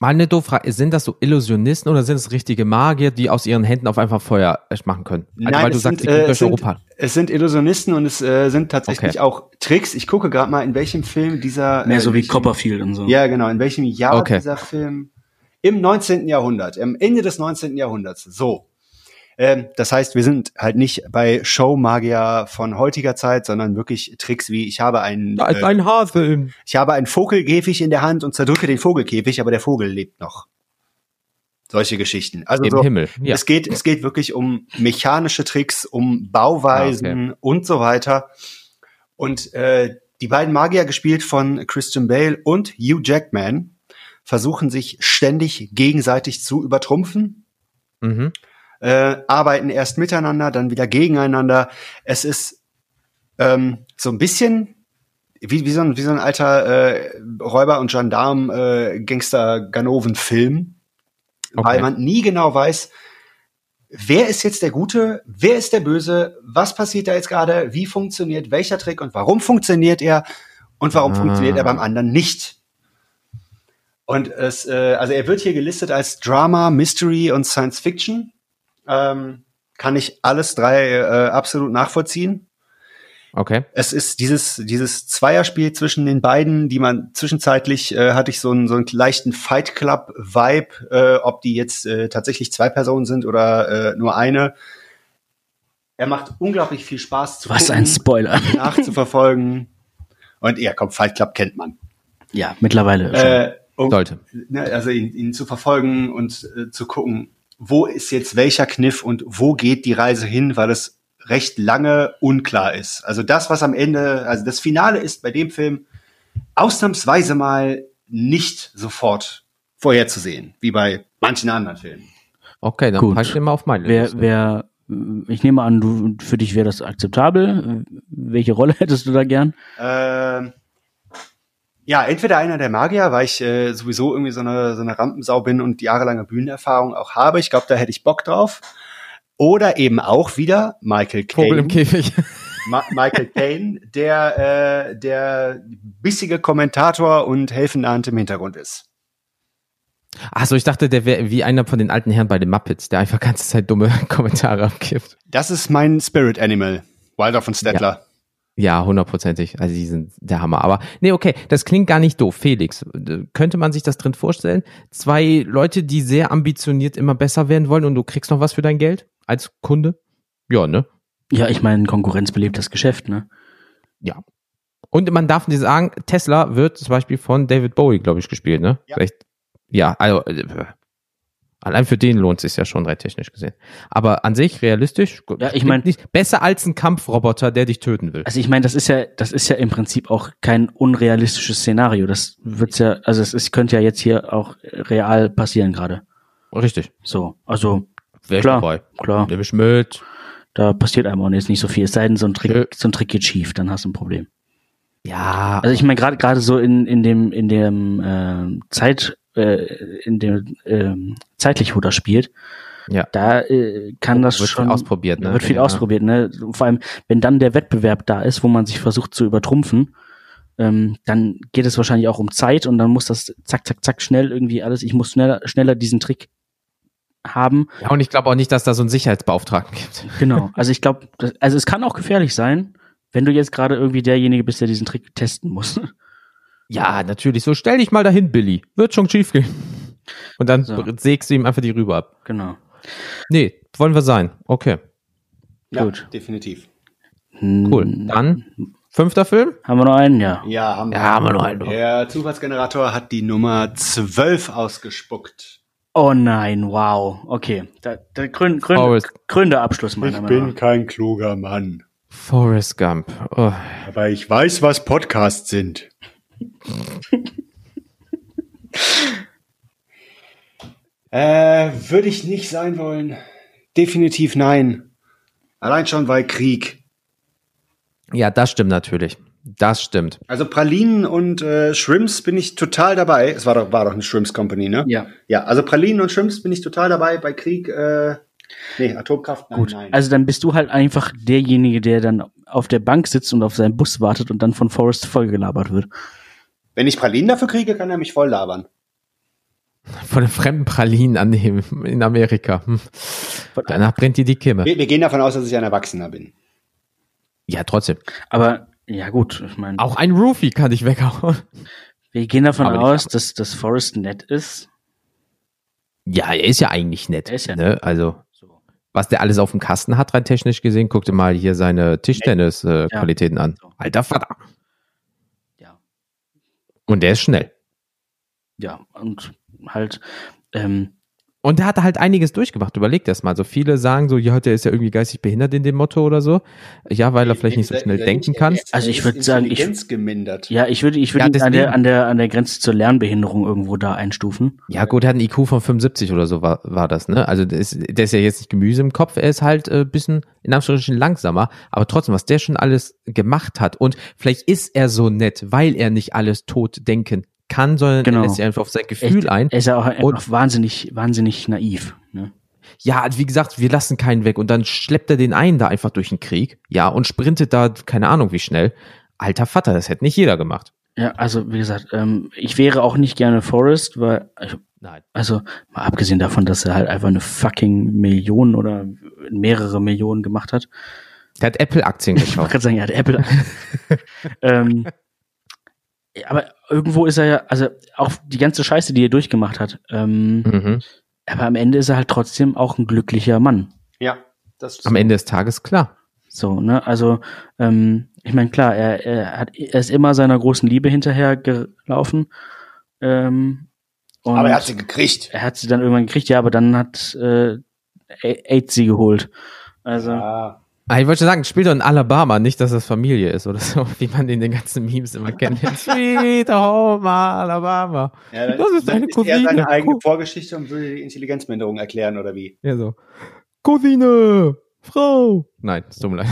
Mal eine doofe Frage, sind das so Illusionisten oder sind es richtige Magier, die aus ihren Händen auf einfach Feuer äh, machen können? Also, Nein, weil du es sagst, sind, gehen äh, durch es sind- Europa. Es sind Illusionisten und es äh, sind tatsächlich Okay. auch Tricks. Ich gucke gerade mal, in welchem Film dieser. Mehr äh, so wie welchem- Copperfield und so. Ja, genau. In welchem Jahr Okay. dieser Film? Im 19. Jahrhundert, am Ende des 19. Jahrhunderts. So. Ähm, das heißt, wir sind halt nicht bei Showmagier von heutiger Zeit, sondern wirklich Tricks wie ich habe einen, Da ist äh, ein Hase im. ich habe einen Vogelkäfig in der Hand und zerdrücke den Vogelkäfig, aber der Vogel lebt noch. Solche Geschichten. Also Im so, Himmel. Ja. es geht, es geht wirklich um mechanische Tricks, um Bauweisen und so weiter. Und äh, die beiden Magier, gespielt von Christian Bale und Hugh Jackman, versuchen sich ständig gegenseitig zu übertrumpfen, Mhm. Äh, arbeiten erst miteinander, dann wieder gegeneinander. Es ist ähm, so ein bisschen wie, wie, so ein, wie so ein alter äh, Räuber- und Gendarm äh, Gangster-Ganoven-Film, weil Okay. man nie genau weiß, wer ist jetzt der Gute, wer ist der Böse, was passiert da jetzt gerade, wie funktioniert welcher Trick und warum funktioniert er und warum Ah. funktioniert er beim anderen nicht. Und es, äh, also er wird hier gelistet als Drama, Mystery und Science Fiction. Ähm, kann ich alles drei äh, absolut nachvollziehen. Okay. Es ist dieses, dieses Zweierspiel zwischen den beiden, die man zwischenzeitlich äh, hatte ich so einen, so einen leichten Fight Club-Vibe, äh, ob die jetzt äh, tatsächlich zwei Personen sind oder äh, nur eine. Er macht unglaublich viel Spaß zu Was gucken, ein Spoiler. nachzuverfolgen. Und ja, komm, Fight Club kennt man. Ja, mittlerweile. Äh, um, Sollte. ne, also ihn, ihn zu verfolgen und äh, zu gucken, wo ist jetzt welcher Kniff und wo geht die Reise hin, weil es recht lange unklar ist. Also das, was am Ende, also das Finale ist bei dem Film ausnahmsweise mal nicht sofort vorherzusehen, wie bei manchen anderen Filmen. Okay, dann Gut. pack ich den mal auf meine wer, Liste. wer, ich nehme an, du, für dich wäre das akzeptabel. Welche Rolle hättest du da gern? Ähm, ja, entweder einer der Magier, weil ich äh, sowieso irgendwie so eine, so eine Rampensau bin und jahrelange Bühnenerfahrung auch habe. Ich glaube, da hätte ich Bock drauf. Oder eben auch wieder Michael Vogel im Caine. Käfig. Ma Michael Caine, der, äh, der bissige Kommentator und helfende Hand im Hintergrund ist. Achso, ich dachte, der wäre wie einer von den alten Herren bei den Muppets, der einfach ganze Zeit dumme Kommentare abgibt. Das ist mein Spirit Animal, Wilder von Stettler. Ja, hundertprozentig. Also die sind der Hammer. Aber nee, okay, das klingt gar nicht doof. Felix, könnte man sich das drin vorstellen? Zwei Leute, die sehr ambitioniert immer besser werden wollen und du kriegst noch was für dein Geld als Kunde? Ja, ne? Ja, ich meine, Konkurrenz belebt das Geschäft, ne? Ja. Und man darf nicht sagen, Tesla wird zum Beispiel von David Bowie, glaube ich, gespielt, ne? Ja. Vielleicht, ja, also äh, allein für den lohnt es sich ja schon rein technisch gesehen. Aber an sich realistisch, Ja, ich klingt mein- nicht besser als ein Kampfroboter, der dich töten will. Also ich meine, das ist ja, das ist ja im Prinzip auch kein unrealistisches Szenario. Das wird's ja, also es ist, könnte ja jetzt hier auch real passieren gerade. Richtig. So, also Wäre ich Klar. dabei. klar, Nimm ich mit. da passiert einem auch jetzt nicht so viel. Es sei denn, so ein. Trick, so ein Trick geht schief, dann hast du ein Problem. Ja, Also ich meine, gerade gerade so in in dem in dem ähm, Zeit äh, in dem ähm, zeitlich, wo das spielt, Ja. da äh, kann das wird viel schon ausprobiert, ne? wird viel Ja. ausprobiert, ne? Vor allem, wenn dann der Wettbewerb da ist, wo man sich versucht zu übertrumpfen, ähm, dann geht es wahrscheinlich auch um Zeit und dann muss das zack zack zack schnell irgendwie alles. Ich muss schneller schneller diesen Trick haben. Ja, und ich glaube auch nicht, dass da so einen Sicherheitsbeauftragten gibt. Genau. Also ich glaube, also es kann auch gefährlich sein, wenn du jetzt gerade irgendwie derjenige bist, der diesen Trick testen muss. Ja, natürlich. So, stell dich mal dahin, Billy. Wird schon schief gehen. Und dann So. sägst du ihm einfach die Rübe ab. genau. Nee, wollen wir sein. Okay, Ja, Gut. definitiv. cool. Dann, fünfter Film? Haben wir noch einen? Ja. Ja, haben wir. Ja, haben wir noch einen. Der Zufallsgenerator hat die Nummer 12 ausgespuckt. Oh nein, wow. Okay. Da, da grün, grün, gründer Abschluss meiner Meinung nach. kein kluger Mann. Forrest Gump. Oh. Aber ich weiß, was Podcasts sind. äh, würde ich nicht sein wollen. Definitiv nein. Allein schon weil Krieg. Ja, das stimmt natürlich. Das stimmt. Also Pralinen und äh, Shrimps bin ich total dabei. Es war doch, war doch eine Shrimps Company, ne? Ja. Ja, also Pralinen und Shrimps bin ich total dabei. Bei Krieg, äh, nee, Atomkraft, nein, Gut. nein. Also dann bist du halt einfach derjenige, der dann auf der Bank sitzt und auf seinen Bus wartet und dann von Forrest vollgelabert wird. Wenn ich Pralinen dafür kriege, kann er mich voll labern. Von den fremden Pralinen annehmen in Amerika. Hm. Danach brennt dir die Kimme. Wir, wir gehen davon aus, dass ich ein Erwachsener bin. Ja, trotzdem. Aber ja gut, ich meine, Auch ein Roofie kann dich weghauen. wir gehen davon Aber aus, dass, dass Forrest nett ist. Ja, er ist ja eigentlich nett. Er ist ja ne? Also, So. was der alles auf dem Kasten hat, rein technisch gesehen, guck dir mal hier seine Tischtennis-Qualitäten an. So. Alter Vater. Und der ist schnell. Ja, und halt, ähm, Und der hat halt einiges durchgemacht. Überleg das mal. So viele sagen so, ja, der ist ja irgendwie geistig behindert in dem Motto oder so. Ja, weil er vielleicht nicht so schnell denken kann. Also ich würd sagen, ich- gemindert. ja, ich würde, ich würde Ja, ihn an der, an der, an der Grenze zur Lernbehinderung irgendwo da einstufen. Ja, gut, er hat einen IQ von 75 oder so war, war das, ne? Also der ist, der ist ja jetzt nicht Gemüse im Kopf, er ist halt äh, bisschen in Anführungsstrichen langsamer, aber trotzdem, was der schon alles gemacht hat und vielleicht ist er so nett, weil er nicht alles tot denken kann, sondern Genau. er lässt sich einfach auf sein Gefühl Echt, ein. Er ist ja auch einfach wahnsinnig, wahnsinnig naiv. Ne? Ja, wie gesagt, wir lassen keinen weg und dann schleppt er den einen da einfach durch den Krieg, ja, und sprintet da, keine Ahnung wie schnell. Alter Vater, das hätte nicht jeder gemacht. Ja, also wie gesagt, ähm, ich wäre auch nicht gerne Forrest, weil ich, Nein. also mal abgesehen davon, dass er halt einfach eine fucking Million oder mehrere Millionen gemacht hat. Der hat Apple-Aktien Ich wollte gekauft. gerade sagen, er hat Apple. ähm, aber irgendwo ist er ja, also auch die ganze Scheiße, die er durchgemacht hat. Ähm, Mhm. Aber am Ende ist er halt trotzdem auch ein glücklicher Mann. Ja, das Am Ende des Tages, klar. So, ne? Also, ähm, ich meine, klar, er, er hat er ist immer seiner großen Liebe hinterher gelaufen. Ähm, und Aber er hat sie gekriegt. er hat sie dann irgendwann gekriegt, ja, aber dann hat äh, AIDS sie geholt. Also, Ja. Ah, ich wollte schon sagen, spielt doch in Alabama, nicht, dass das Familie ist oder so, wie man in den ganzen Memes immer kennt. Sweet Home Alabama. Ja, Das ist deine eher Cousine. seine eigene. Vorgeschichte und würde die Intelligenzminderung erklären, oder wie? Ja, so. Cousine, Frau. Nein, tut mir leid.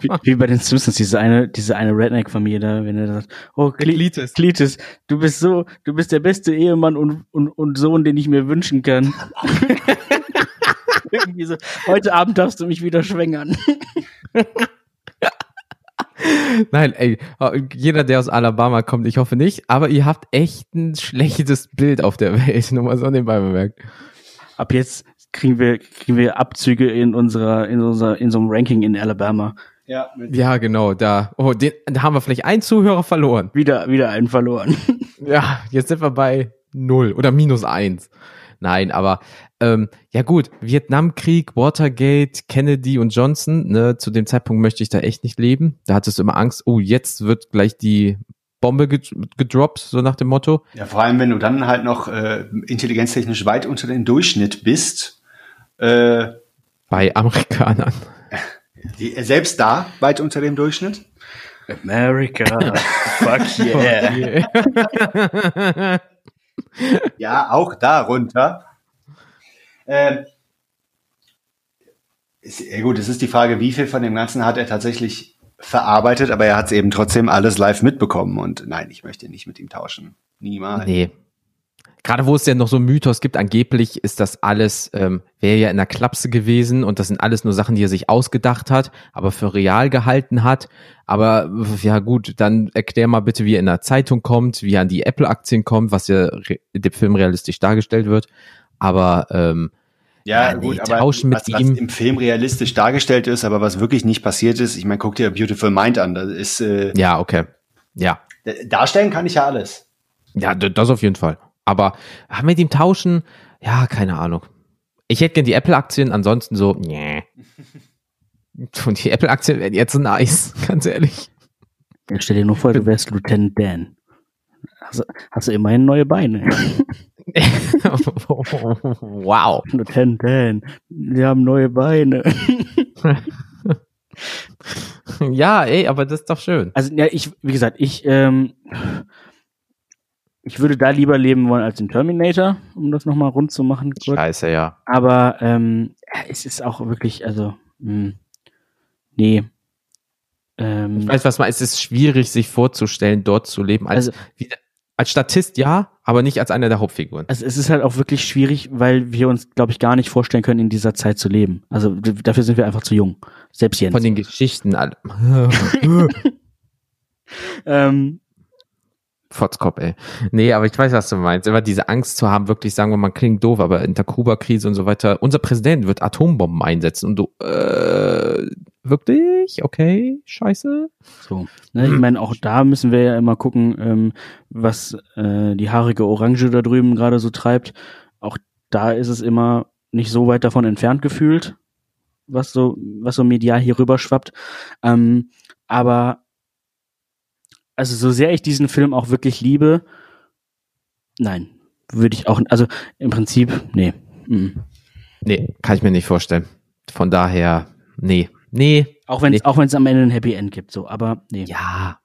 wie, wie bei den Simpsons, diese eine, diese eine Redneck-Familie da, wenn er sagt, oh, Cle Cletus. Cletus, du bist so, du bist der beste Ehemann und, und, und Sohn, den ich mir wünschen kann. Irgendwie so, heute Abend darfst du mich wieder schwängern. Nein, ey, jeder, der aus Alabama kommt, ich hoffe nicht, aber ihr habt echt ein schlechtes Bild auf der Welt, nur mal so nebenbei bemerkt. Ab jetzt kriegen wir, kriegen wir Abzüge in unserer, in unserer, in so einem Ranking in Alabama. Ja, Ja, genau, da, oh, den, da haben wir vielleicht einen Zuhörer verloren. Wieder, wieder einen verloren. Ja, jetzt sind wir bei null oder minus eins. Nein, aber ähm, ja gut, Vietnamkrieg, Watergate, Kennedy und Johnson, ne, zu dem Zeitpunkt möchte ich da echt nicht leben. Da hattest du immer Angst, oh, jetzt wird gleich die Bombe ged- gedroppt, so nach dem Motto. Ja, vor allem, wenn du dann halt noch äh, intelligenztechnisch weit unter dem Durchschnitt bist, äh, Bei Amerikanern. die, selbst da weit unter dem Durchschnitt. America, fuck yeah. Ja, auch darunter. Ähm, ist, ja gut, es ist die Frage, wie viel von dem Ganzen hat er tatsächlich verarbeitet, aber er hat es eben trotzdem alles live mitbekommen. Und nein, ich möchte nicht mit ihm tauschen. Niemals. Nee. Gerade wo es ja noch so einen Mythos gibt, angeblich ist das alles, ähm, wäre ja in der Klapse gewesen und das sind alles nur Sachen, die er sich ausgedacht hat, aber für real gehalten hat. Aber ja gut, dann erklär mal bitte, wie er in der Zeitung kommt, wie er an die Apple-Aktien kommt, was ja re- in dem Film realistisch dargestellt wird. Aber ähm, Ja, Ja, nee, gut, aber was, was ihm. im Film realistisch dargestellt ist, aber was wirklich nicht passiert ist, ich meine, guck dir Beautiful Mind an. Das ist äh, ja, okay. Ja, darstellen kann ich ja alles. ja, das auf jeden Fall. Aber ah, mit ihm tauschen, ja, keine Ahnung. Ich hätte gern die Apple-Aktien, ansonsten so, nee. Und die Apple-Aktien wären jetzt nice, ganz ehrlich. Stell dir nur vor, du wärst Lieutenant Dan. Hast, hast du immerhin neue Beine. wow. Lieutenant Dan, wir haben neue Beine. Ja, ey, aber das ist doch schön. Also, ja, ich, wie gesagt, ich, ähm, ich würde da lieber leben wollen als im Terminator, um das nochmal rund zu machen. kurz. Scheiße, ja. Aber ähm, es ist auch wirklich, also, mh, nee. Ähm, Ich weiß, was man, es ist schwierig, sich vorzustellen, dort zu leben. Als, Also- wie, als Statist ja, aber nicht als einer der Hauptfiguren. also es ist halt auch wirklich schwierig, weil wir uns, glaube ich, gar nicht vorstellen können, in dieser Zeit zu leben. Also dafür sind wir einfach zu jung. Selbst Jens. Von den Geschichten alle. ähm, Fotzkopf, ey. Nee, aber ich weiß, was du meinst. Immer diese Angst zu haben, wirklich sagen wir mal, klingt doof, aber in der Kuba-Krise und so weiter, unser Präsident wird Atombomben einsetzen und du, äh, wirklich? Okay, scheiße. so. Ne, ich meine, auch da müssen wir ja immer gucken, ähm, was äh, die haarige Orange da drüben gerade so treibt. Auch da ist es immer nicht so weit davon entfernt gefühlt, was so, was so medial hier rüber schwappt. Ähm, aber also so sehr ich diesen Film auch wirklich liebe, nein, würde ich auch, also im Prinzip, nee. Mm. Nee, kann ich mir nicht vorstellen. Von daher, nee. Nee, Auch wenn es Nee. auch wenn es am Ende ein Happy End gibt, so, aber nee. ja.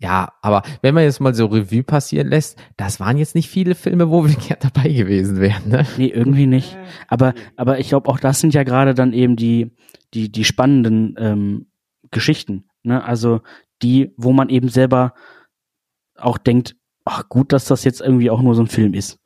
Ja, aber wenn man jetzt mal so Revue passieren lässt, das waren jetzt nicht viele Filme, wo wir gerne dabei gewesen wären, ne? Nee, irgendwie nicht. Aber, aber ich glaube, auch das sind ja gerade dann eben die, die, die spannenden ähm, Geschichten. Ne? Also die, wo man eben selber auch denkt, ach gut, dass das jetzt irgendwie auch nur so ein Film ist.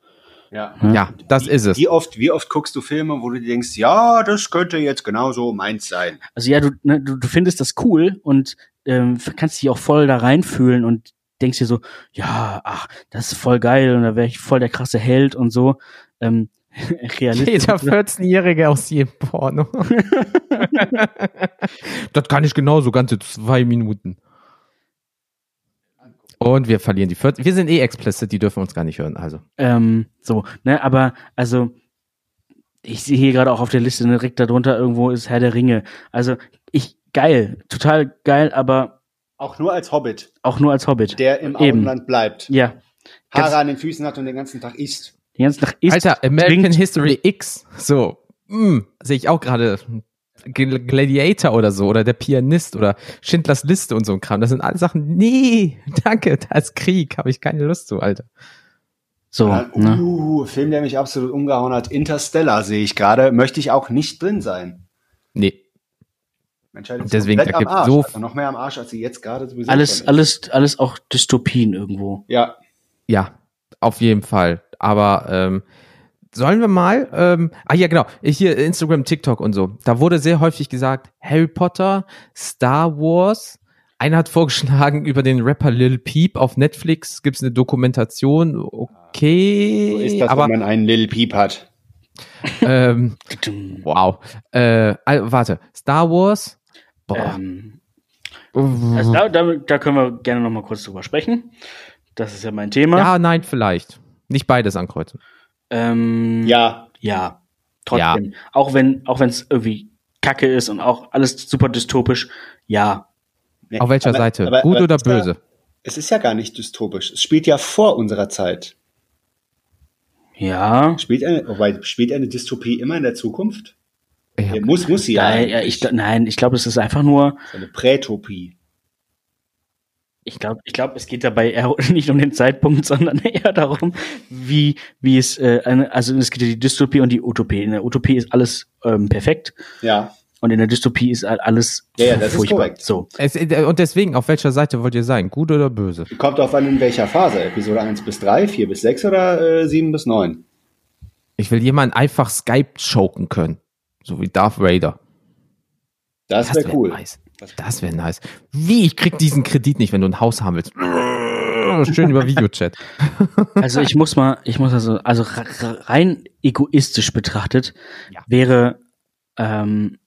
Ja. Ja, das ist es. Wie oft, wie oft guckst du Filme, wo du dir denkst, ja, das könnte jetzt genauso meins sein. Also ja, du, ne, du, du findest das cool und ähm, kannst dich auch voll da reinfühlen und denkst dir so, ja, ach, das ist voll geil und da wäre ich voll der krasse Held und so. Ähm, realistisch. Jeder 14-Jährige aus jedem Porno. das kann ich genauso, ganze zwei Minuten. Und wir verlieren die 14. Wir sind eh explicit, die dürfen uns gar nicht hören, also. Ähm, so, ne, aber also ich sehe hier gerade auch auf der Liste ne, direkt darunter irgendwo ist Herr der Ringe. Also ich geil, total geil, aber Auch nur als Hobbit, auch nur als Hobbit. der im Eben. Auenland bleibt. Ja, Haare Ganz- an den Füßen hat und den ganzen Tag isst. den ganzen Tag isst, Alter, American trinkt. History X, so, mm, sehe ich auch gerade. Gl- Gladiator oder so, oder der Pianist oder Schindlers Liste und so ein Kram. Das sind alle Sachen, nee, danke, da ist Krieg, habe ich keine Lust zu, Alter. So, Ja, ne? uh, Film, der mich absolut umgehauen hat. Interstellar sehe ich gerade. Möchte ich auch nicht drin sein. Nee, ist Deswegen, da Arsch. so- Also noch mehr am Arsch, als sie jetzt gerade sowieso Alles, alles, alles auch Dystopien irgendwo. Ja, Ja, auf jeden Fall. Aber ähm, sollen wir mal, ähm, ah ja genau, hier Instagram, TikTok und so. Da wurde sehr häufig gesagt, Harry Potter, Star Wars. Einer hat vorgeschlagen, über den Rapper Lil Peep auf Netflix gibt's eine Dokumentation. Okay, so ist das, aber wenn man einen Lil Peep hat. ähm, wow. Äh, also, warte, Star Wars. Boah. Ähm, also da, da, da können wir gerne noch mal kurz drüber sprechen. Das ist ja mein Thema. ja, nein, vielleicht. Nicht beides ankreuzen. Ähm, Ja, Ja, trotzdem. Auch wenn, auch wenn es irgendwie Kacke ist und auch alles super dystopisch, ja. Nee, Auf welcher aber- Seite? aber- Gut aber oder ja- böse? Es ist ja gar nicht dystopisch. Es spielt ja vor unserer Zeit. Ja. Spielt eine, wobei, spielt eine Dystopie immer in der Zukunft? Ja. Ja, muss, muss sie ja. Nein, ja, ich, nein, ich glaube, es ist einfach nur, eine Prätopie. Ich glaube, ich glaube, es geht dabei eher nicht um den Zeitpunkt, sondern eher darum, wie, wie es, äh, eine, also es geht ja die Dystopie und die Utopie. In der Utopie ist alles ähm, perfekt Ja. und in der Dystopie ist halt alles Ja, ja, das ist furchtbar. korrekt. So. Es, äh, und deswegen, auf welcher Seite wollt ihr sein? Gut oder böse? Kommt auf an, in welcher Phase. Episode 1 bis 3, 4 bis 6 oder äh, 7 bis 9? Ich will jemanden einfach Skype choken können. So wie Darth Vader. Das wäre wär cool. nice. Das wäre nice. Wie? Ich krieg diesen Kredit nicht, wenn du ein Haus haben willst. Schön über Videochat. Also ich muss mal, ich muss also, also rein egoistisch betrachtet Ja. wäre, ähm,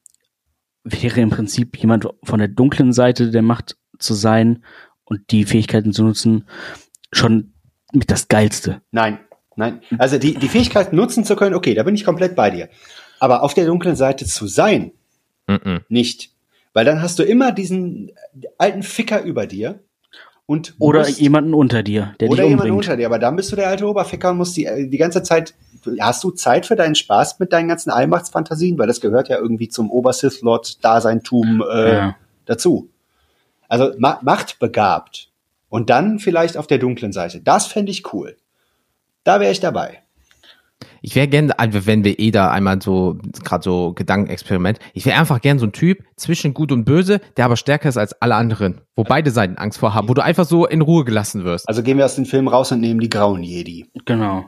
wäre im Prinzip jemand von der dunklen Seite der Macht zu sein und die Fähigkeiten zu nutzen, schon mit das Geilste. Nein, nein. Also die, die Fähigkeit nutzen zu können, okay, da bin ich komplett bei dir. Aber auf der dunklen Seite zu sein, Mhm. nicht. Weil dann hast du immer diesen alten Ficker über dir und Oder musst, jemanden unter dir, der oder dich umbringt. unter dir. Aber dann bist du der alte Oberficker und musst die, äh, die ganze Zeit, hast du Zeit für deinen Spaß mit deinen ganzen Allmachtsfantasien? Weil das gehört ja irgendwie zum Obersith-Lord-Daseintum äh, Ja. dazu. Also ma machtbegabt. Und dann vielleicht auf der dunklen Seite. Das fände ich cool. Da wäre ich dabei. Ich wäre gerne, also wenn wir eh da einmal so, gerade so Gedankenexperiment, ich wäre einfach gern so ein Typ zwischen gut und böse, der aber stärker ist als alle anderen, wo beide Seiten Angst vor haben, wo du einfach so in Ruhe gelassen wirst. Also gehen wir aus dem Film raus und nehmen die grauen Jedi. Genau.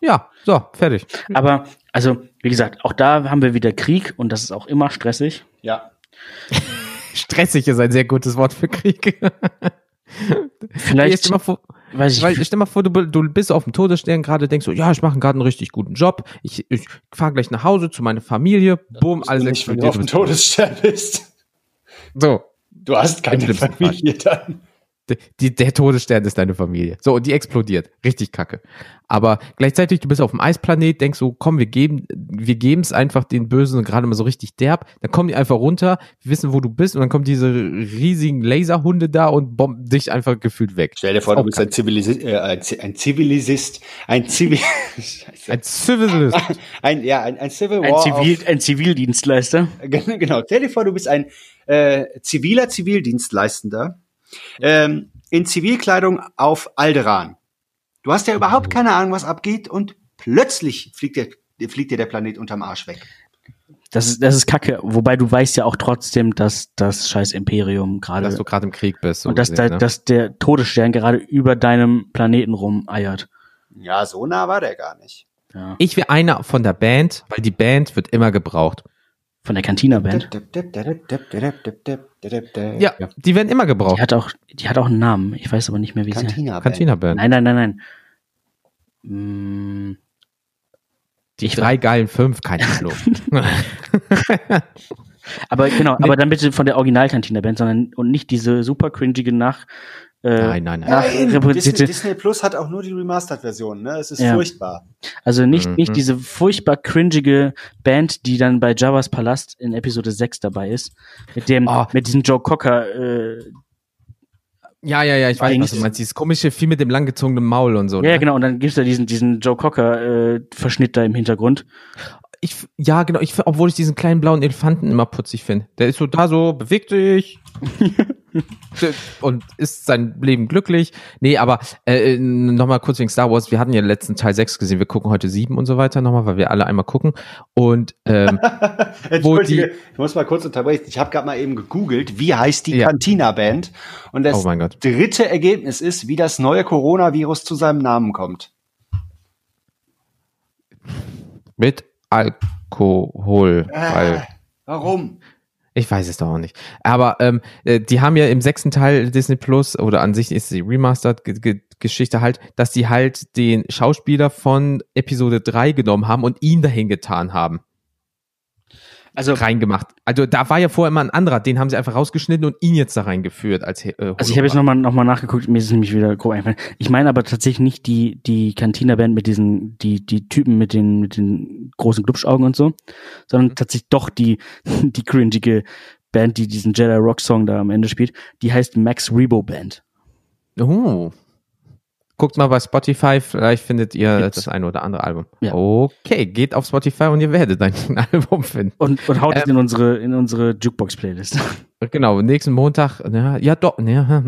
Ja, so, fertig. Aber, also, wie gesagt, auch da haben wir wieder Krieg und das ist auch immer stressig. Ja. Stressig ist ein sehr gutes Wort für Krieg. Vielleicht, vor, weiß ich, Weil stell mal vor, du, du bist auf dem Todesstern gerade, denkst so, ja, ich mache gerade einen richtig guten Job. Ich, ich fahre gleich nach Hause zu meiner Familie. Bumm, alles nicht, wenn du auf dem. Todesstern bist. So, Du hast keine Familie dann. Die, der Todesstern ist deine Familie. So, und die explodiert. Richtig kacke. Aber gleichzeitig, du bist auf dem Eisplanet, denkst so, komm, wir geben, wir geben es einfach den Bösen gerade mal so richtig derb. Dann kommen die einfach runter, wissen, wo du bist, und dann kommen diese riesigen Laserhunde da und bomben dich einfach gefühlt weg. Stell dir vor, du bist ein Zivilisist, äh, ein, Zi- ein Zivilisist, ein Zivil. Ein Civilist. ein, ja, ein, ein Civil ein, War. Zivil, ein Zivildienstleister. Genau. Stell dir vor, du bist ein äh, ziviler Zivildienstleistender ähm, in Zivilkleidung auf Alderan. Du hast ja überhaupt keine Ahnung, was abgeht, und plötzlich fliegt dir, fliegt dir der Planet unterm Arsch weg. Das ist, das ist kacke. Wobei du weißt ja auch trotzdem, dass das scheiß Imperium gerade dass du gerade im Krieg bist. So und dass, gesehen, da, ne? dass der Todesstern gerade über deinem Planeten rumeiert. Ja, so nah war der gar nicht. Ja. Ich wäre einer von der Band, weil die Band wird immer gebraucht. Von der Cantina Band. Ja, die werden immer gebraucht. Die hat auch, die hat auch einen Namen. Ich weiß aber nicht mehr, wie sie heißt. Cantina Band. Cantina Band. Nein, nein, nein, nein. Mm, Die drei geilen fünf, kein Schluck. Aber genau, aber dann bitte von der Original-Cantina Band, sondern und nicht diese super cringige nach. Äh, Nein, nein, nein. Nach Nein, Disney, Disney Plus hat auch nur die Remastered-Version, ne? Es ist Ja. furchtbar. also nicht, Mhm. nicht diese furchtbar cringige Band, die dann bei Javas Palast in Episode 6 dabei ist. Mit dem, Oh. mit diesem Joe Cocker, äh, Ja, ja, ja, ich weiß, was du meinst. Dieses komische Vieh mit dem langgezogenen Maul und so. ja, ne? genau, und dann gibt's da diesen, diesen Joe Cocker, äh, Verschnitt da im Hintergrund. Ich, ja, genau. Ich, obwohl ich diesen kleinen blauen Elefanten immer putzig finde. Der ist so da so, bewegt sich und ist sein Leben glücklich. Nee, aber äh, nochmal kurz wegen Star Wars. Wir hatten ja letzten Teil 6 gesehen. Wir gucken heute 7 und so weiter nochmal, weil wir alle einmal gucken. Und ähm, Entschuldige, ich muss mal kurz unterbrechen. Ich habe gerade mal eben gegoogelt, wie heißt die Ja. Cantina Band? Und das oh mein Gott. dritte Ergebnis ist, wie das neue Coronavirus zu seinem Namen kommt. Mit Alkohol. Äh, warum? Ich weiß es doch auch nicht. Aber ähm, äh, die haben ja im sechsten Teil Disney Plus oder an sich ist die Remastered-Geschichte halt, dass die halt den Schauspieler von Episode 3 genommen haben und ihn dahin getan haben, Also, reingemacht. Also da war ja vorher immer ein anderer, den haben sie einfach rausgeschnitten und ihn jetzt da reingeführt als äh, also ich habe jetzt nochmal noch mal nachgeguckt, mir ist es nämlich wieder grob eingefallen. Ich meine aber tatsächlich nicht die, die Cantina Band mit diesen, die, die Typen mit den, mit den großen Glubschaugen und so, sondern tatsächlich doch die, die cringige Band, die diesen Jedi Rock Song da am Ende spielt. Die heißt Max Rebo Band. Oh. Guckt mal bei Spotify, vielleicht findet ihr Gibt's. das eine oder andere Album. Ja. Okay, geht auf Spotify und ihr werdet ein Album finden. Und, und haut es Ähm. in unsere, in unsere Jukebox-Playlist. Genau, nächsten Montag, ja, ja doch, ja,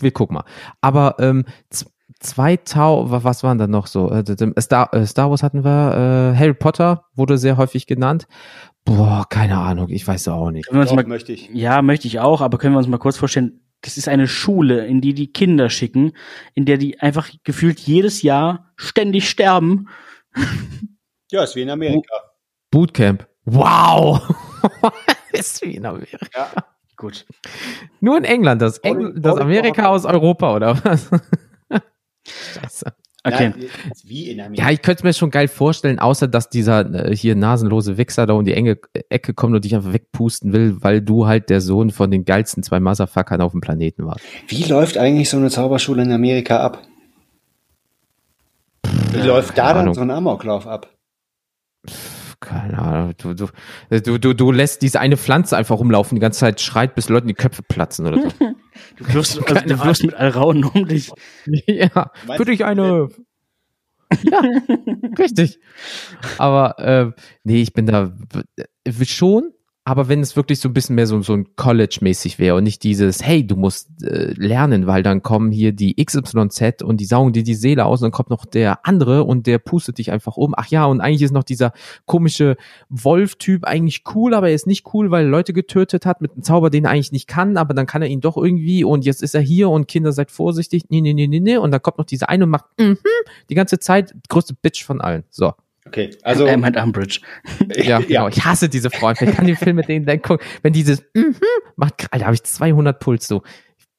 wir gucken mal. Aber ähm, z- 2000, wa- was waren da noch so? Äh, Star, äh, Star Wars hatten wir, äh, Harry Potter wurde sehr häufig genannt. Boah, keine Ahnung, ich weiß auch nicht. Können wir uns Doch, mal, möchte ich. ja, möchte ich auch, aber können wir uns mal kurz vorstellen, das ist eine Schule, in die die Kinder schicken, in der die einfach gefühlt jedes Jahr ständig sterben. Ja, ist wie in Amerika. Bootcamp. Wow! ist wie in Amerika. Ja. Gut. Nur in England, das, Engl das Amerika aus Europa, oder was? Scheiße. Okay. Amerika. Ja, ich könnte mir schon geil vorstellen, außer dass dieser äh, hier nasenlose Wichser da um die enge Ecke kommt und dich einfach wegpusten will, weil du halt der Sohn von den geilsten zwei Motherfuckern auf dem Planeten warst. Wie läuft eigentlich so eine Zauberschule in Amerika ab? Wie läuft da dann so ein Amoklauf ab? Keine Ahnung. Du, du, du, du, du lässt diese eine Pflanze einfach rumlaufen, die ganze Zeit schreit, bis Leuten die Köpfe platzen oder so. Du wirfst, also, du wirfst mit Alraun um dich. ja, für dich eine. Ja, richtig. Aber äh, nee, ich bin da äh, schon, aber wenn es wirklich so ein bisschen mehr so, so ein College-mäßig wäre und nicht dieses, hey, du musst äh, lernen, weil dann kommen hier die XYZ und die saugen dir die Seele aus und dann kommt noch der andere und der pustet dich einfach um. Ach ja, und eigentlich ist noch dieser komische Wolf-Typ eigentlich cool, aber er ist nicht cool, weil er Leute getötet hat mit einem Zauber, den er eigentlich nicht kann, aber dann kann er ihn doch irgendwie und jetzt ist er hier und Kinder seid vorsichtig, nee, nee, nee, nee, nee, und dann kommt noch diese eine und macht mhm, die ganze Zeit größte Bitch von allen. So. Okay, also er meint Umbridge. Ja, genau. Ich hasse diese Frauen. Ich kann den Film mit denen dann gucken. Wenn dieses mhm macht, Alter, habe ich 200 Puls so.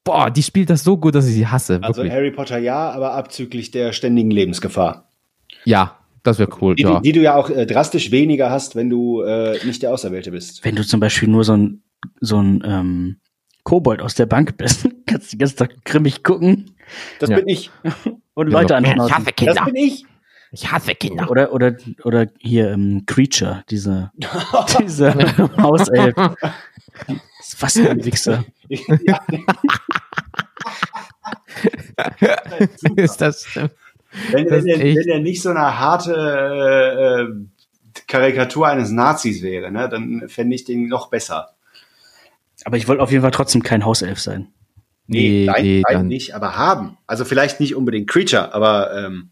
Boah, die spielt das so gut, dass ich sie hasse. Also Wirklich. Harry Potter ja, aber abzüglich der ständigen Lebensgefahr. Ja, das wäre cool. Die, Ja. die du ja auch äh, drastisch weniger hast, wenn du äh, nicht der Auserwählte bist. Wenn du zum Beispiel nur so ein, so ein ähm, Kobold aus der Bank bist, kannst du den ganzen Tag grimmig gucken Das Ja. bin ich. und Leute Ich anschnauzen. Das bin ich. Ich hasse Kinder. Oder, oder, oder hier ähm, Creature, diese, diese Hauself. Was für ein Wichser. ja, ist das wenn, Das wenn, er, wenn er nicht so eine harte äh, äh, Karikatur eines Nazis wäre, ne, dann fände ich den noch besser. Aber ich wollte auf jeden Fall trotzdem kein Hauself sein. Nee, nein, nee, nein, nicht, aber haben. Also vielleicht nicht unbedingt Creature, aber ähm,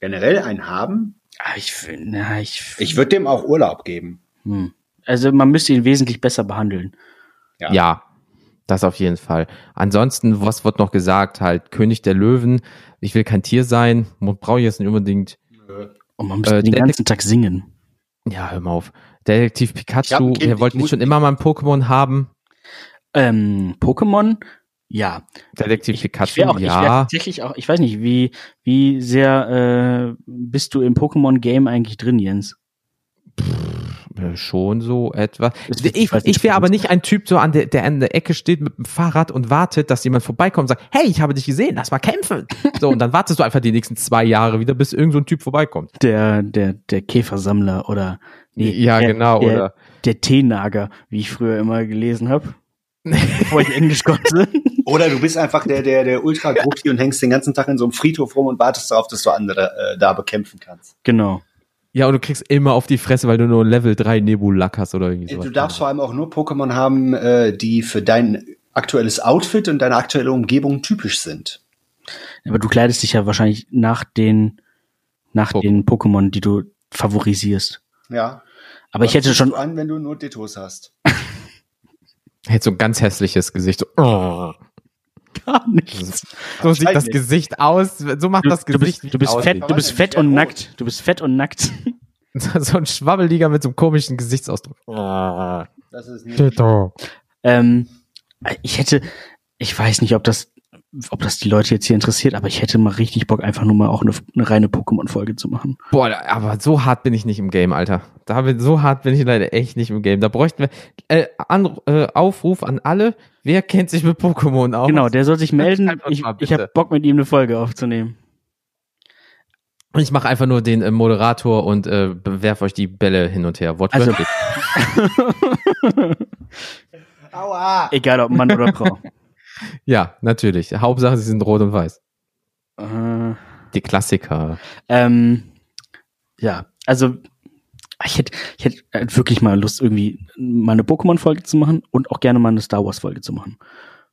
generell ein haben. Ah, ich na, ich, Ich würde dem auch Urlaub geben. hm. Also man müsste ihn wesentlich besser behandeln. Ja. Ja, das auf jeden Fall. Ansonsten, was wird noch gesagt? Halt, König der Löwen. Ich will kein Tier sein. Brauche ich jetzt nicht unbedingt. Und man müsste Äh, den der- ganzen Tag singen. Ja, hör mal auf. Detektiv Pikachu, wollten ich nicht schon immer mal ein Pokémon haben. Ähm, Pokémon, ja. Detektiv Ich, ich auch, ich ja. tatsächlich auch, ich weiß nicht, wie, wie sehr äh, bist du im Pokémon-Game eigentlich drin, Jens? Äh, Schon so wird- Ich, ich ich wäre aber nicht ein Typ, so an der, der an der Ecke steht mit dem Fahrrad und wartet, dass jemand vorbeikommt und sagt, hey, ich habe dich gesehen, lass mal kämpfen. So, und dann wartest du einfach die nächsten zwei Jahre wieder, bis irgend so ein Typ vorbeikommt. Der, der, der Käfersammler oder nee, ja, der, genau, der, oder? der Teenager, wie ich früher immer gelesen habe, bevor ich Englisch konnte. Oder du bist einfach der, der, der Ultra-Gruppi und hängst den ganzen Tag in so einem Friedhof rum und wartest darauf, dass du andere äh, da bekämpfen kannst. genau. Ja, und du kriegst immer auf die Fresse, weil du nur Level 3 Nebulak hast oder irgendwie sowas. Du darfst vor allem auch nur Pokémon haben, äh, die für dein aktuelles Outfit und deine aktuelle Umgebung typisch sind. Aber du kleidest dich ja wahrscheinlich nach den, nach Pokémon. den Pokémon, die du favorisierst. Ja. Aber ich hätte Was schon, du an, wenn du nur Dittos hast. Hätte so ein ganz hässliches Gesicht. So, oh. Gar nichts. so sieht das. Gesicht aus. So macht Du, das du Gesicht. bist, du bist wie es fett, du bist fett und nackt. Du bist fett und nackt. So ein Schwabbeliger mit so einem komischen Gesichtsausdruck. Das ist nicht. Ähm, ich hätte, ich weiß nicht, ob das, ob das die Leute jetzt hier interessiert, aber ich hätte mal richtig Bock, einfach nur mal auch eine, eine reine Pokémon-Folge zu machen. Boah, aber so hart bin ich nicht im Game, Alter. Da bin, so hart bin ich leider echt nicht im Game. Da bräuchten wir äh, an, äh, Aufruf an alle. Wer kennt sich mit Pokémon aus? Genau, der soll sich melden. Ich, ich habe Bock, mit ihm eine Folge aufzunehmen. Und ich mache einfach nur den äh, Moderator und äh, werf euch die Bälle hin und her. Wortwörtlich. Aua! Egal ob Mann oder Frau. ja, natürlich. Hauptsache, sie sind rot und weiß. äh, Die Klassiker. ähm, ja, also ich hätte, ich hätte äh, wirklich mal Lust, irgendwie mal eine Pokémon-Folge zu machen und auch gerne mal eine Star Wars-Folge zu machen.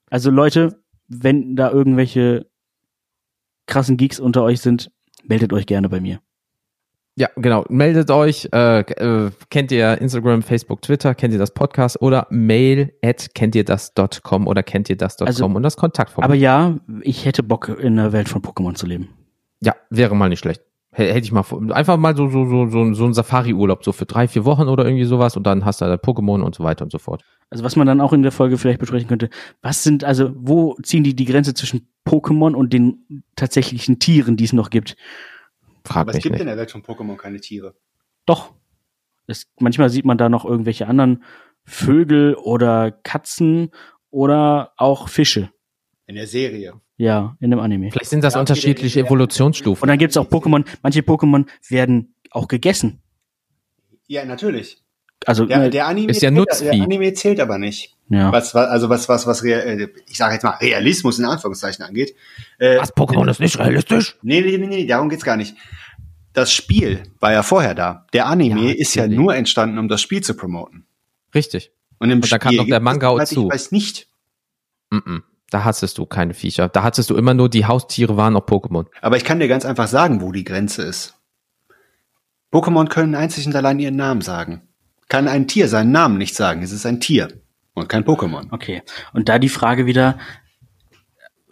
Also Leute, wenn da irgendwelche krassen Geeks unter euch sind, meldet euch gerne bei mir. Ja, genau. Meldet euch. Äh, äh, kennt ihr Instagram, Facebook, Twitter? Kennt ihr das Podcast? Oder mail at kennt ihr das.com oder kennt ihr das.com Also, und das Kontaktformular. Aber ja, ich hätte Bock, in der Welt von Pokémon zu leben. Ja, wäre mal nicht schlecht. Hätte ich mal vor- einfach mal so so so so, so ein Safari-Urlaub so für drei vier Wochen oder irgendwie sowas und dann hast du da Pokémon und so weiter und so fort. Also was man dann auch in der Folge vielleicht besprechen könnte, was sind, also wo ziehen die die Grenze zwischen Pokémon und den tatsächlichen Tieren, die es noch gibt? Frag Aber es mich gibt nicht. in der Welt von Pokémon keine Tiere. Doch. Es, manchmal sieht man da noch irgendwelche anderen Vögel oder Katzen oder auch Fische. In der Serie. Ja, in dem Anime. Vielleicht sind das Ja, unterschiedliche jeder- Evolutionsstufen. Und dann gibt's auch Pokémon, manche Pokémon werden auch gegessen. Ja, natürlich. Also, Der, äh, der Anime Ist ja zählt, Nutzvieh. der Anime zählt aber nicht. ja. Was, was, also was, was, was, äh, ich sage jetzt mal Realismus in Anführungszeichen angeht. Äh, Was Pokémon ist nicht realistisch? Nee, nee, nee, nee, darum geht's gar nicht. Das Spiel war ja vorher da. Der Anime Ja, ist ja nur entstanden, um das Spiel zu promoten. Richtig. Und im Und da kam Spiel noch der Manga soweit zu. Ich weiß nicht. Mm -mm. Da hattest du keine Viecher. Da hattest du immer nur die Haustiere waren auch Pokémon. Aber ich kann dir ganz einfach sagen, wo die Grenze ist. Pokémon können einzig und allein ihren Namen sagen. Kann ein Tier seinen Namen nicht sagen. Es ist ein Tier und kein Pokémon. Okay. Und da die Frage wieder,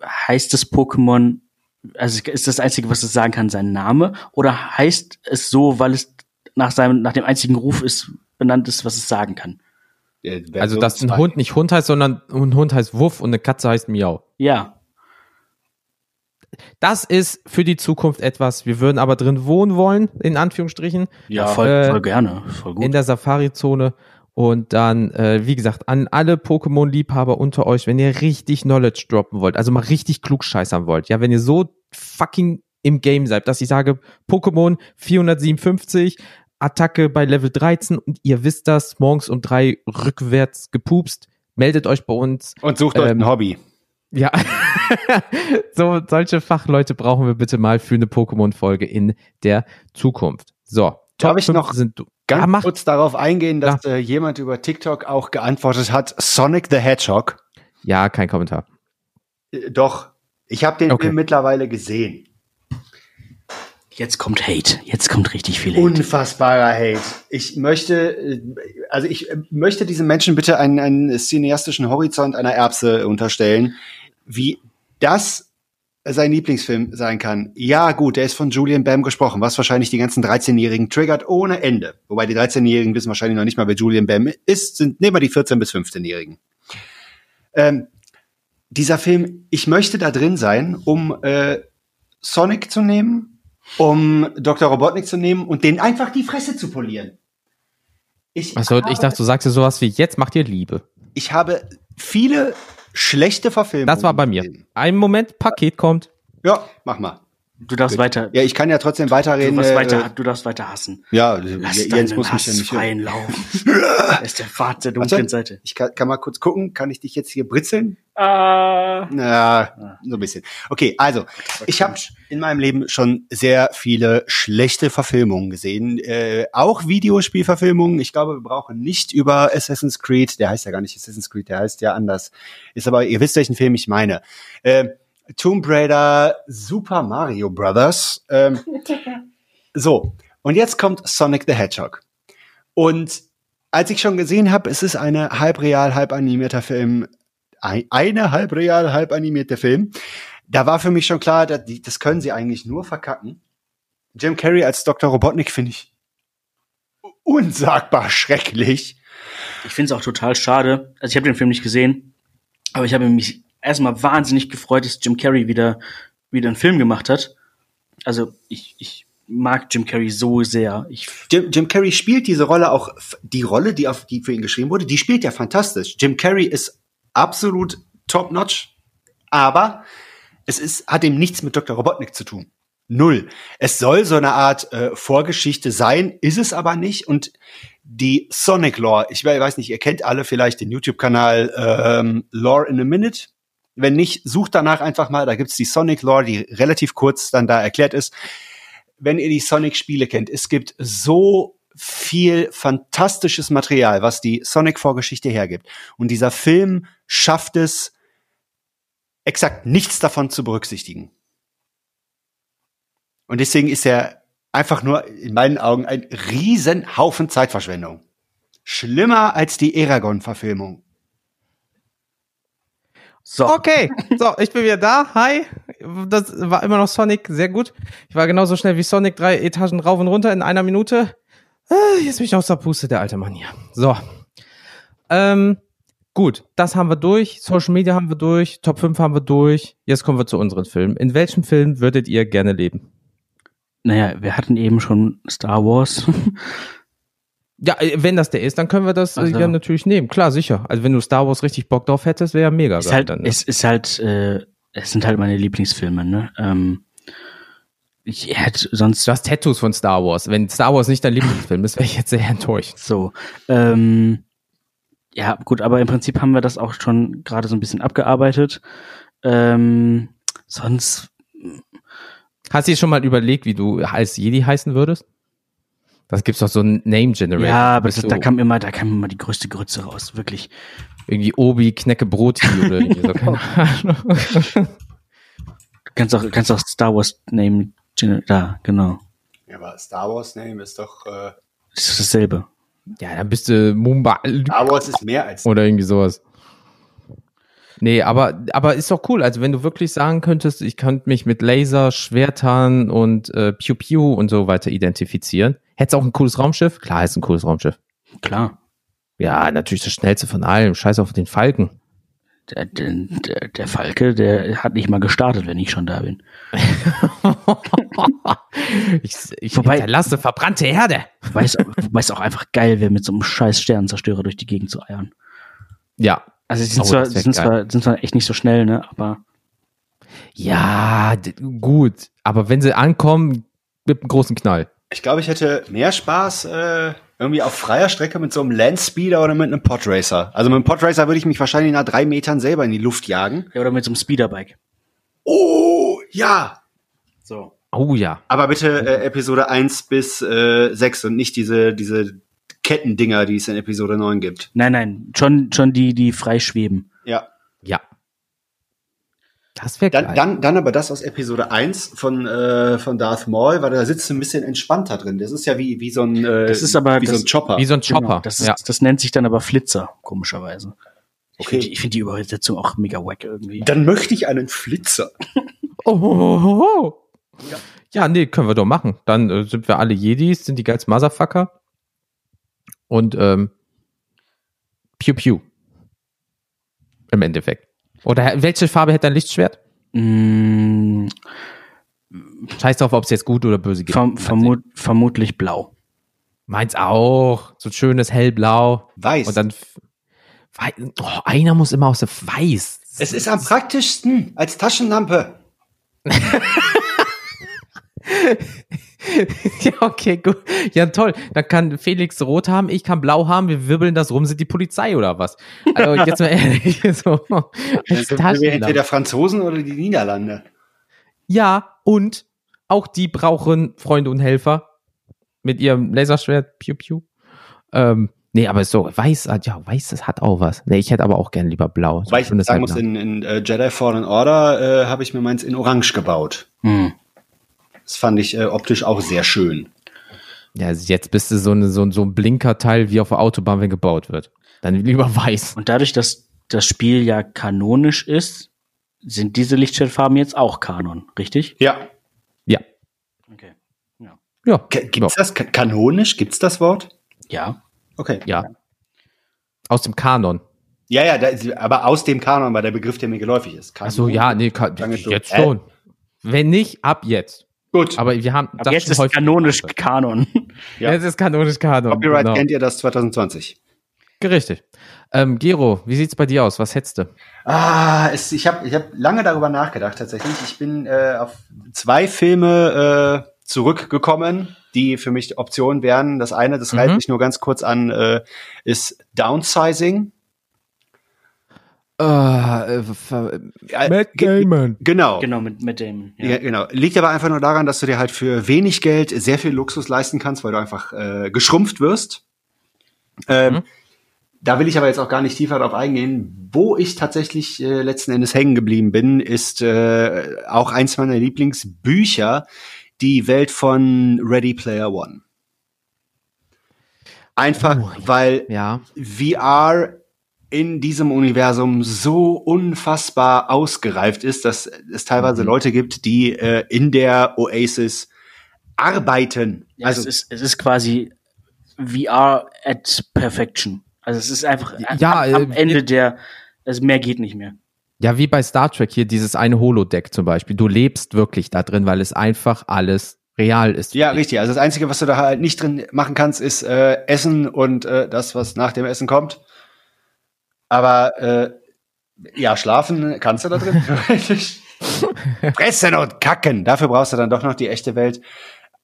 heißt das Pokémon, also ist das Einzige, was es sagen kann, sein Name? Oder heißt es so, weil es nach seinem, nach dem einzigen Ruf ist, benannt ist, was es sagen kann? Äh, Also, dass ein zwei. Hund nicht Hund heißt, sondern ein Hund heißt Wuff und eine Katze heißt Miau. Ja. Das ist für die Zukunft etwas. Wir würden aber drin wohnen wollen, in Anführungsstrichen, Ja, voll, äh, voll gerne. Voll gut. in der Safari-Zone. Und dann, äh, wie gesagt, an alle Pokémon-Liebhaber unter euch, wenn ihr richtig Knowledge droppen wollt, also mal richtig klugscheißern wollt, ja, wenn ihr so fucking im Game seid, dass ich sage, Pokémon 457, Attacke bei Level 13 und ihr wisst das, morgens um drei rückwärts gepupst, meldet euch bei uns. Und sucht euch Ähm, ein Hobby. Ja, so solche Fachleute brauchen wir bitte mal für eine Pokémon-Folge in der Zukunft. So, Darf ich noch sind du. Ganz ja, kurz darauf eingehen, dass äh, jemand über TikTok auch geantwortet hat, Sonic the Hedgehog. ja, kein Kommentar. Äh, doch, ich habe den Okay. Film mittlerweile gesehen. Jetzt kommt Hate. Jetzt kommt richtig viel Hate. Unfassbarer Hate. Ich möchte, äh, also ich äh, möchte diesem Menschen bitte einen, einen cineastischen Horizont einer Erbse unterstellen, wie das sein Lieblingsfilm sein kann. Ja, gut, der ist von Julian Bam gesprochen, was wahrscheinlich die ganzen 13-Jährigen triggert ohne Ende. Wobei die 13-Jährigen wissen wahrscheinlich noch nicht mal, wer Julian Bam ist, sind nehmen wir die 14- bis 15-Jährigen. Ähm, dieser Film, ich möchte da drin sein, um äh, Sonic zu nehmen, um Dr. Robotnik zu nehmen und den einfach die Fresse zu polieren. Ich, also, ich dachte, du sagst dir sowas wie, jetzt macht ihr Liebe. Ich habe viele schlechte Verfilmungen. Das war bei mir. Ein Moment, Paket kommt. Ja, mach mal. Du darfst weiter. Ja, ich kann ja trotzdem weiterreden. Du, weiter, äh, du darfst weiter hassen. Ja, Lass Jens muss Hass mich ja nicht freien er ist der Pfad der dunklen Seite. Ich kann, kann mal kurz gucken. Kann ich dich jetzt hier britzeln? Ah. Ja, so ein bisschen. Okay, also ich habe in meinem Leben schon sehr viele schlechte Verfilmungen gesehen, äh, auch Videospielverfilmungen. Ich glaube, wir brauchen nicht über Assassin's Creed. Der heißt ja gar nicht Assassin's Creed, der heißt ja anders. Ist aber, ihr wisst welchen Film ich meine. Äh, Tomb Raider, Super Mario Brothers. Ähm, so, und jetzt kommt Sonic the Hedgehog. Und als ich schon gesehen habe, es ist eine halb real, halb animierter Film, ein, eine halb real, halb animierte Film, da war für mich schon klar, dass die, das können sie eigentlich nur verkacken. Jim Carrey als Dr. Robotnik finde ich unsagbar schrecklich. Ich finde es auch total schade. Also ich habe den Film nicht gesehen, aber ich habe mich erstmal wahnsinnig gefreut, dass Jim Carrey wieder, wieder einen Film gemacht hat. Also ich, ich mag Jim Carrey so sehr. Ich Jim, Jim Carrey spielt diese Rolle auch, die Rolle, die auf die für ihn geschrieben wurde, die spielt ja fantastisch. Jim Carrey ist absolut top-notch, aber es ist, hat ihm nichts mit Dr. Robotnik zu tun. Null. Es soll so eine Art äh, Vorgeschichte sein, ist es aber nicht. Und die Sonic Lore, ich weiß nicht, ihr kennt alle vielleicht den YouTube-Kanal ähm, Lore in a Minute. Wenn nicht, sucht danach einfach mal, da gibt's die Sonic Lore, die relativ kurz dann da erklärt ist. Wenn ihr die Sonic-Spiele kennt, es gibt so viel fantastisches Material, was die Sonic-Vorgeschichte hergibt. Und dieser Film schafft es, exakt nichts davon zu berücksichtigen. Und deswegen ist er einfach nur in meinen Augen ein Riesenhaufen Zeitverschwendung. Schlimmer als die Eragon-Verfilmung. So. Okay, so, ich bin wieder da. Hi. Das war immer noch Sonic, sehr gut. Ich war genauso schnell wie Sonic, drei Etagen rauf und runter in einer Minute. Ah, jetzt bin ich aus der Puste, der alte Mann hier. So. Ähm, gut, das haben wir durch. Social Media haben wir durch. Top 5 haben wir durch. Jetzt kommen wir zu unseren Filmen. In welchem Film würdet ihr gerne leben? Naja, wir hatten eben schon Star Wars. Ja, äh, wenn das der ist, dann können wir das also, ja natürlich nehmen. Klar, sicher. Also wenn du Star Wars richtig Bock drauf hättest, wäre ja mega ist geil halt, dann. Ne? Es ist halt, äh, es sind halt meine Lieblingsfilme, ne? Ähm, ich hätte sonst. Du hast Tattoos von Star Wars. Wenn Star Wars nicht dein Lieblingsfilm ist, wäre ich jetzt sehr enttäuscht. So. Ähm, ja, gut, aber im Prinzip haben wir das auch schon gerade so ein bisschen abgearbeitet. Ähm, sonst. Hast du dir schon mal überlegt, wie du als Jedi heißen würdest? Das gibt's doch so ein Name Generator. Ja, aber das, so da kam immer, da kam immer die größte Grütze raus, wirklich. Irgendwie Obi, Knecke Broti oder irgendwie so, keine Ahnung. Du kannst auch, kannst auch Star Wars Name Generator, da, genau. Ja, aber Star Wars Name ist doch, äh Das ist dasselbe. Ja, dann bist du Mumba. Star Wars ist mehr als. Oder irgendwie sowas. Nee, aber, aber ist doch cool. Also wenn du wirklich sagen könntest, ich könnte mich mit Laser, Schwertern und äh, Pew Pew und so weiter identifizieren. Hättest auch ein cooles Raumschiff? Klar, ist ein cooles Raumschiff. Klar. Ja, natürlich das schnellste von allem. Scheiß auf den Falken. Der, der, der Falke, der hat nicht mal gestartet, wenn ich schon da bin. ich ich Wobei, hinterlasse verbrannte Erde. Weiß, weiß auch einfach geil wäre, mit so einem scheiß Sternenzerstörer durch die Gegend zu eiern. Ja, also sie sind, oh, zwar, sind, zwar, sind zwar echt nicht so schnell, ne? Aber. Ja, gut. Aber wenn sie ankommen, mit einem großen Knall. Ich glaube, ich hätte mehr Spaß äh, irgendwie auf freier Strecke mit so einem Landspeeder oder mit einem Podracer. Also mit einem Podracer würde ich mich wahrscheinlich nach drei Metern selber in die Luft jagen. Ja, oder mit so einem Speederbike. Oh, ja. So. Oh ja. Aber bitte äh, Episode 1 bis äh, 6 und nicht diese, diese Kettendinger, die es in Episode 9 gibt. Nein, nein, schon, schon die, die frei schweben. Das wäre dann, dann, dann aber das aus Episode 1 von, äh, von Darth Maul, weil da sitzt ein bisschen entspannter drin. Das ist ja wie, wie so ein, äh, das ist aber wie das, so ein Chopper. Wie so ein Chopper. Genau, das, ist, ja. das nennt sich dann aber Flitzer, komischerweise. Ich finde die, find die Übersetzung auch mega wack irgendwie. Dann möchte ich einen Flitzer. Oh, oh, oh, oh. Ja. ja, nee, können wir doch machen. Dann äh, sind wir alle Jedis, sind die geilsten Motherfucker. Und ähm, Pew Pew. Im Endeffekt. Oder welche Farbe hätte dein Lichtschwert? Mm, Scheiß drauf, ob es jetzt gut oder böse gibt. verm vermut vermutlich blau. Meins auch. So ein schönes hellblau. Weiß. Und dann wei oh, einer muss immer aus der Weiß. es ist am praktischsten als Taschenlampe. ja, okay, gut. Ja, toll. Dann kann Felix rot haben, ich kann blau haben, wir wirbeln das rum, sind die Polizei oder was? Also jetzt mal ehrlich, so. als Sind wir entweder. Franzosen oder die Niederlande. Ja, und auch die brauchen Freunde und Helfer mit ihrem Laserschwert, piu piu. Ähm, nee, aber so, weiß, hat- ja, weiß, das hat auch was. Nee, ich hätte aber auch gern lieber blau. So Weil ich sagen muss, Hellblau. in, in äh, Jedi Fallen Order äh, habe ich mir meins in Orange gebaut. Hm. Das fand ich äh, optisch auch sehr schön. Ja, also jetzt bist du so, eine, so, ein- so ein Blinkerteil wie auf der Autobahn, wenn gebaut wird. Dann lieber weiß. Und dadurch, dass das Spiel ja kanonisch ist, sind diese Lichtschwertfarben jetzt auch Kanon, richtig? Ja. Ja. Okay. Ja. K gibt's das ka- kanonisch? Gibt's das Wort? Ja. Okay. Ja. Aus dem Kanon. Ja, ja, da, ist- aber aus dem Kanon war der Begriff, der mir geläufig ist. Ach so, ja, nee, jetzt Äh. schon. Wenn nicht, ab jetzt. Gut. Aber wir haben Aber jetzt ist kanonisch gemacht. Kanon. Ja. Jetzt ist kanonisch Kanon. Copyright genau. kennt ihr das 2020. Richtig. Ähm, Gero, wie sieht's bei dir aus? Was hättest du? Ah, es, ich habe ich hab lange darüber nachgedacht tatsächlich. Ich bin äh, auf zwei Filme äh, zurückgekommen, die für mich Optionen wären. Das eine, das Mhm. reißt mich nur ganz kurz an, äh, ist Downsizing. Äh, ver- Äh, Matt Damon. Genau. Genau, mit, mit dem. Ja. genau. Liegt aber einfach nur daran, dass du dir halt für wenig Geld sehr viel Luxus leisten kannst, weil du einfach äh, geschrumpft wirst. Ähm, Mhm. Da will ich aber jetzt auch gar nicht tiefer drauf eingehen. Wo ich tatsächlich äh, letzten Endes hängen geblieben bin, ist äh, auch eins meiner Lieblingsbücher, die Welt von Ready Player One. Einfach, Oh, ja. weil Ja. VR in diesem Universum so unfassbar ausgereift ist, dass es teilweise Mhm. Leute gibt, die äh, in der Oasis arbeiten. Ja, also es, ist, es ist quasi VR at perfection. Also es ist einfach Ja, am, am äh, Ende der, also mehr geht nicht mehr. Ja, wie bei Star Trek hier, dieses eine Holodeck zum Beispiel. Du lebst wirklich da drin, weil es einfach alles real ist. ja, richtig. Also das Einzige, was du da halt nicht drin machen kannst, ist äh, Essen und äh, das, was nach dem Essen kommt. Aber äh, ja, schlafen kannst du da drin. theoretisch. Fressen und kacken. Dafür brauchst du dann doch noch die echte Welt.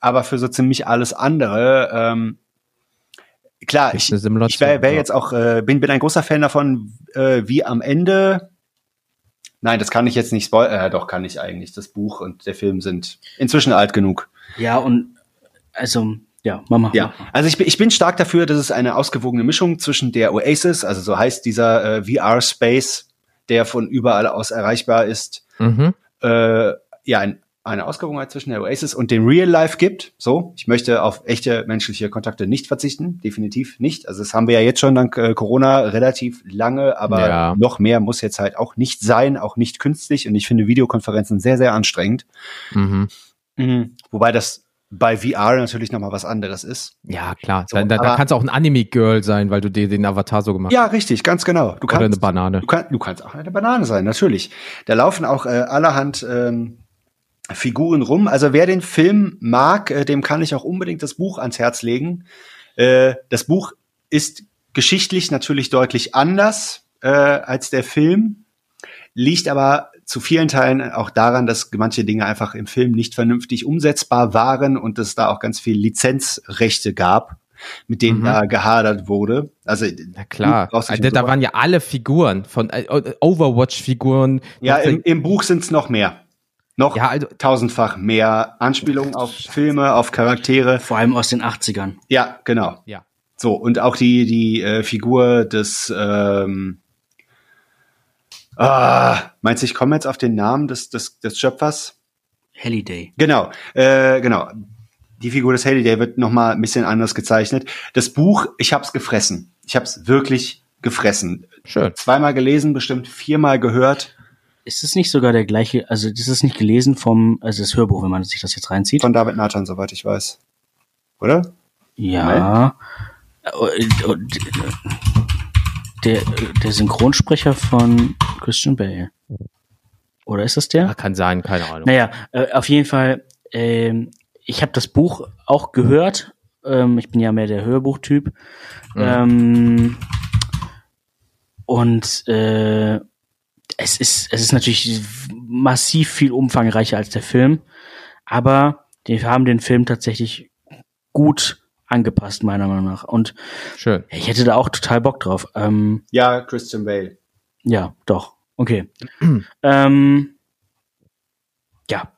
Aber für so ziemlich alles andere, ähm, klar, ich, ich wäre wär jetzt auch, äh, bin, bin ein großer Fan davon, äh, wie am Ende. Nein, das kann ich jetzt nicht spoilern. Äh, doch, kann ich eigentlich. Das Buch und der Film sind inzwischen alt genug. Ja, und also, ja, Mama. Ja, also ich bin, ich bin stark dafür, dass es eine ausgewogene Mischung zwischen der Oasis, also so heißt dieser äh, VR-Space, der von überall aus erreichbar ist, Mhm. äh, ja, ein, eine Ausgewogenheit zwischen der Oasis und dem Real Life gibt. So, ich möchte auf echte menschliche Kontakte nicht verzichten, definitiv nicht. Also das haben wir ja jetzt schon dank äh, Corona relativ lange, aber Ja. noch mehr muss jetzt halt auch nicht sein, auch nicht künstlich. Und ich finde Videokonferenzen sehr, sehr anstrengend. Mhm. Mhm. Wobei das bei VR natürlich noch mal was anderes ist. Ja, klar. So, da, da, da kannst du auch ein Anime-Girl sein, weil du dir den Avatar so gemacht Ja, richtig, ganz genau. Du hast. Oder eine kannst, Banane. du, kann, du kannst auch eine Banane sein, natürlich. Da laufen auch äh, allerhand ähm, Figuren rum. Also wer den Film mag, äh, dem kann ich auch unbedingt das Buch ans Herz legen. Äh, das Buch ist geschichtlich natürlich deutlich anders äh, als der Film, liegt aber zu vielen Teilen auch daran, dass manche Dinge einfach im Film nicht vernünftig umsetzbar waren und es da auch ganz viel Lizenzrechte gab, mit denen Mhm. da gehadert wurde. Also Na klar. dich Da, waren ja alle Figuren von äh, Overwatch-Figuren. Ja, im, im Buch sind's noch mehr. Noch ja, also, tausendfach mehr Anspielungen auf Filme, auf Charaktere. Vor allem aus den 80ern. Ja, genau. ja. So, und auch die, die äh, Figur des ähm, ah, meinst du, ich komme jetzt auf den Namen des, des, des Schöpfers? Halliday. Genau, äh, genau. Die Figur des Halliday wird noch mal ein bisschen anders gezeichnet. Das Buch, ich hab's gefressen. Ich hab's wirklich gefressen. Schön. Zweimal gelesen, bestimmt viermal gehört. Ist es nicht sogar der gleiche, also das ist nicht gelesen vom, also das Hörbuch, wenn man sich das jetzt reinzieht? Von David Nathan, soweit ich weiß. Oder? Ja. Und, und, der, der Synchronsprecher von Christian Bale. Oder ist das der? Ja, kann sein, keine Ahnung. Naja, äh, auf jeden Fall, ähm, ich habe das Buch auch gehört. Ähm, ich bin ja mehr der Hörbuchtyp. Mhm. Ähm, und äh, es ist es ist natürlich massiv viel umfangreicher als der Film, aber die haben den Film tatsächlich gut angepasst meiner Meinung nach und Schön. ich hätte da auch total Bock drauf. Ähm, Ja, Christian Bale. ja, doch. Okay. ähm, ja,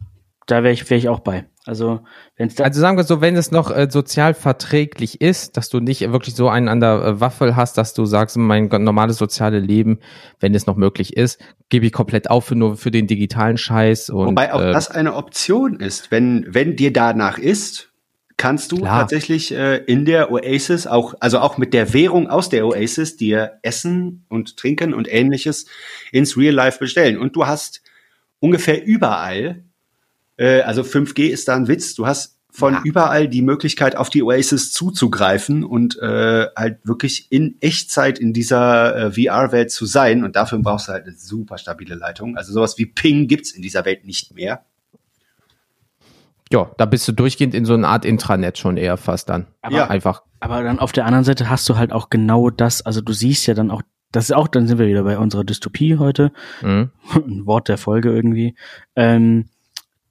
da wäre ich, wär ich auch bei. Also, wenn es da. Also sagen wir so, wenn es noch äh, sozial verträglich ist, dass du nicht wirklich so einen an der äh, Waffel hast, dass du sagst, mein normales soziale Leben, wenn es noch möglich ist, gebe ich komplett auf für nur für den digitalen Scheiß und Wobei auch äh, das eine Option ist. Wenn, wenn dir danach ist, kannst du Klar. tatsächlich äh, in der Oasis auch, also auch mit der Währung aus der Oasis dir Essen und Trinken und ähnliches ins Real Life bestellen. Und du hast ungefähr überall, äh, also 5G ist da ein Witz, du hast von Ja. überall die Möglichkeit, auf die Oasis zuzugreifen und äh, halt wirklich in Echtzeit in dieser äh, VR-Welt zu sein. Und dafür brauchst du halt eine super stabile Leitung. Also sowas wie Ping gibt's in dieser Welt nicht mehr. Ja, da bist du durchgehend in so eine Art Intranet schon eher fast dann. Aber- Ja. Einfach. Aber dann auf der anderen Seite hast du halt auch genau das, also du siehst ja dann auch, das ist auch, dann sind wir wieder bei unserer Dystopie heute, Mhm. ein Wort der Folge irgendwie. Ähm,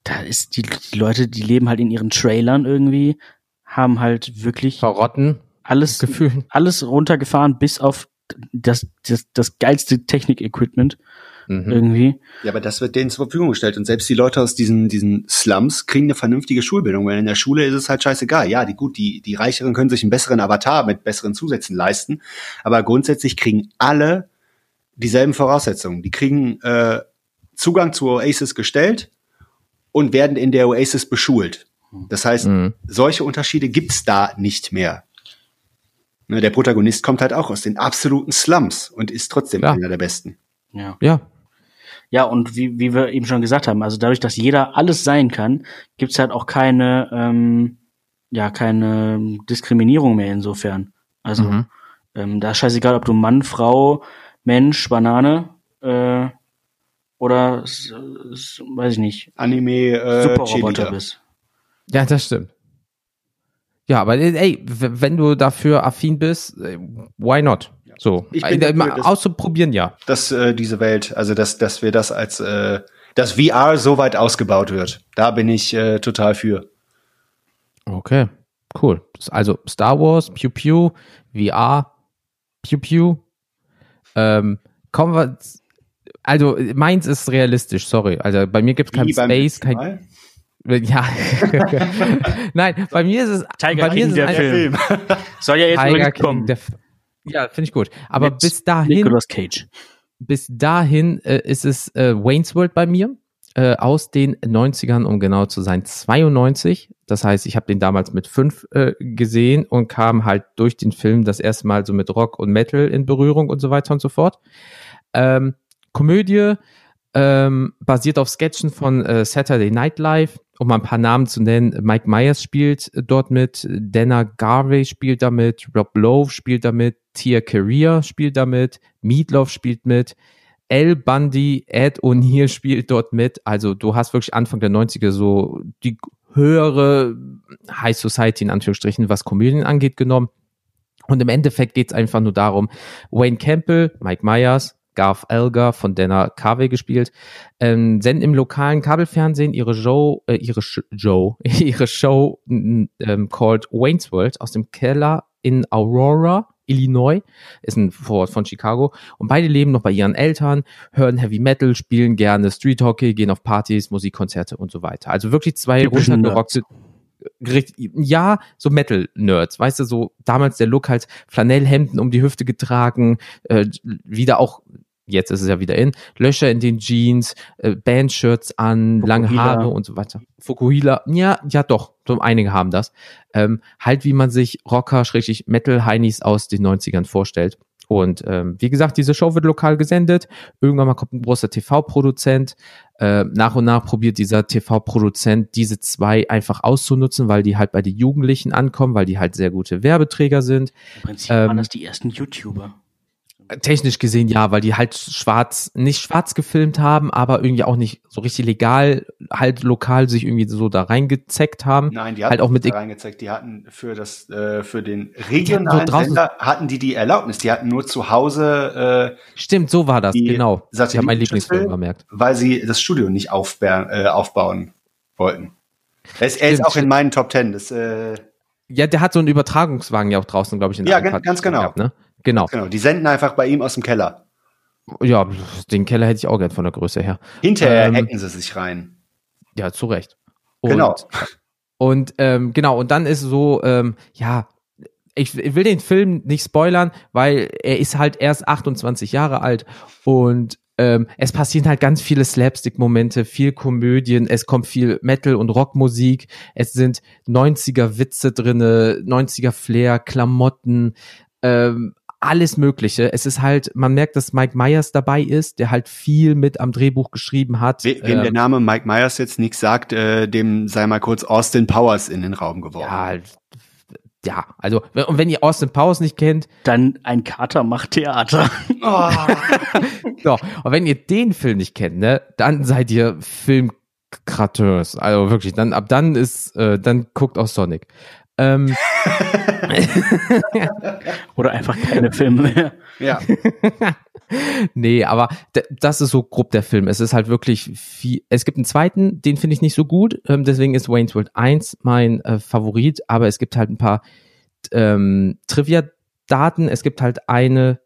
da ist die, die Leute, die leben halt in ihren Trailern irgendwie, haben halt wirklich Verrotten, alles, Gefühl. alles runtergefahren, bis auf das, das, das geilste Technik-Equipment Mhm. irgendwie. Ja, aber das wird denen zur Verfügung gestellt. Und selbst die Leute aus diesen, diesen Slums kriegen eine vernünftige Schulbildung, weil in der Schule ist es halt scheißegal. Ja, die gut, die, die Reicheren können sich einen besseren Avatar mit besseren Zusätzen leisten. Aber grundsätzlich kriegen alle dieselben Voraussetzungen. Die kriegen äh, Zugang zur Oasis gestellt und werden in der Oasis beschult. Das heißt, Mhm. solche Unterschiede gibt's da nicht mehr. Ne, der Protagonist kommt halt auch aus den absoluten Slums und ist trotzdem Klar. einer der Besten. Ja. Ja, Ja, und wie, wie wir eben schon gesagt haben, also dadurch, dass jeder alles sein kann, gibt's halt auch keine, ähm, ja, keine Diskriminierung mehr insofern. Also, Mhm. ähm, da ist scheißegal, ob du Mann, Frau, Mensch, Banane, äh, oder, weiß ich nicht, Anime äh, Superroboter bist. Ja, das stimmt. Ja, aber äh, ey, wenn du dafür affin bist, äh, why not? So, Ich bin äh, mal dafür, auszuprobieren, ja. dass äh, diese Welt, also dass, dass wir das als äh, dass VR so weit ausgebaut wird. Da bin ich äh, total für. Okay, cool. Also Star Wars, Pew Pew, VR, Pew Pew. Ähm, kommen wir. Also meins ist realistisch, sorry. Also bei mir gibt es kein Space, kein. Ja. Nein, bei mir ist es. Tiger bei mir King, ist es der ein- Film. Soll ja jetzt Tiger übrigens King, der, ja, finde ich gut. Aber Mit bis dahin, Nicolas Cage. bis dahin äh, ist es äh, Wayne's World bei mir äh, aus den 90ern, um genau zu sein, 92. Das heißt, ich habe den damals mit fünf äh, gesehen und kam halt durch den Film das erste Mal so mit Rock und Metal in Berührung und so weiter und so fort. Ähm, Komödie, ähm, basiert auf Sketchen von äh, Saturday Night Live, um mal ein paar Namen zu nennen. Mike Myers spielt dort mit, Dana Garvey spielt damit, Rob Lowe spielt damit, Tia Carrere spielt damit, Meatloaf spielt mit, Al Bundy, Ed O'Neill spielt dort mit. Also du hast wirklich Anfang der 90er so die höhere High Society in Anführungsstrichen, was Komödien angeht, genommen. Und im Endeffekt geht es einfach nur darum, Wayne Campbell, Mike Myers, Garth Elgar von Dana Carvey gespielt, ähm, senden im lokalen Kabelfernsehen ihre Show, äh, ihre Sh Joe, ihre Show ähm, called Wayne's World aus dem Keller in Aurora, Illinois, ist ein Vorort von Chicago. Und beide leben noch bei ihren Eltern, hören Heavy Metal, spielen gerne Street Hockey, gehen auf Partys, Musikkonzerte und so weiter. Also wirklich zwei runtergerockte ja, so Metal-Nerds, weißt du, so damals der Look halt Flanellhemden um die Hüfte getragen, äh, wieder auch, jetzt ist es ja wieder in, Löcher in den Jeans, äh, Bandshirts an, lange Fukuhila. Haare und so weiter. Fukuhila, ja, ja doch, so einige haben das. Ähm, halt wie man sich Rocker, schrägstrich Metal-Heinis aus den 90ern vorstellt. Und ähm, wie gesagt, diese Show wird lokal gesendet. Irgendwann mal kommt ein großer TV-Produzent. Äh, nach und nach probiert dieser TV-Produzent diese zwei einfach auszunutzen, weil die halt bei den Jugendlichen ankommen, weil die halt sehr gute Werbeträger sind. Im Prinzip ähm, waren das die ersten YouTuber technisch gesehen ja, weil die halt schwarz, nicht schwarz gefilmt haben, aber irgendwie auch nicht so richtig legal, halt lokal sich irgendwie so da reingezeckt haben. Nein, die hatten halt auch mit da reingezeckt. Die hatten für das, äh, für den regionalen so Sender hatten die die Erlaubnis. Die hatten nur zu Hause. Äh, Stimmt, so war das, genau. Ich habe mein Lieblingsfilm gemerkt. Weil sie das Studio nicht aufbauen, äh, aufbauen wollten. Er ist, er ist auch in meinen Top Ten. Das, äh, ja, der hat so einen Übertragungswagen ja auch draußen, glaube ich. In ja, ganz genau. Gehabt, ne? Genau. Genau, die senden einfach bei ihm aus dem Keller. Ja, den Keller hätte ich auch gern von der Größe her. Hinterher ähm, hacken sie sich rein. Ja, zu Recht. Und, genau. Und ähm, genau, und dann ist so, ähm, ja, ich, ich will den Film nicht spoilern, weil er ist halt erst 28 Jahre alt und ähm, es passieren halt ganz viele Slapstick-Momente, viel Komödien, es kommt viel Metal- und Rockmusik, es sind 90er-Witze drinne, 90er-Flair, Klamotten, ähm, alles Mögliche. Es ist halt, man merkt, dass Mike Myers dabei ist, der halt viel mit am Drehbuch geschrieben hat. We wem ähm, der Name Mike Myers jetzt nichts sagt, äh, dem sei mal kurz Austin Powers in den Raum geworfen. Ja, ja, also und wenn ihr Austin Powers nicht kennt, dann ein Kater macht Theater. Oh. so, und wenn ihr den Film nicht kennt, ne, dann seid ihr Filmkrateurs. Also wirklich, dann ab dann ist, äh, dann guckt auch Sonic. Ähm, Oder einfach keine Filme mehr. Ja. nee, aber das ist so grob der Film. Es ist halt wirklich viel. Es gibt einen zweiten, den finde ich nicht so gut. Ähm, deswegen ist Wayne's World 1 mein äh, Favorit. Aber es gibt halt ein paar ähm, Trivia-Daten. Es gibt halt eine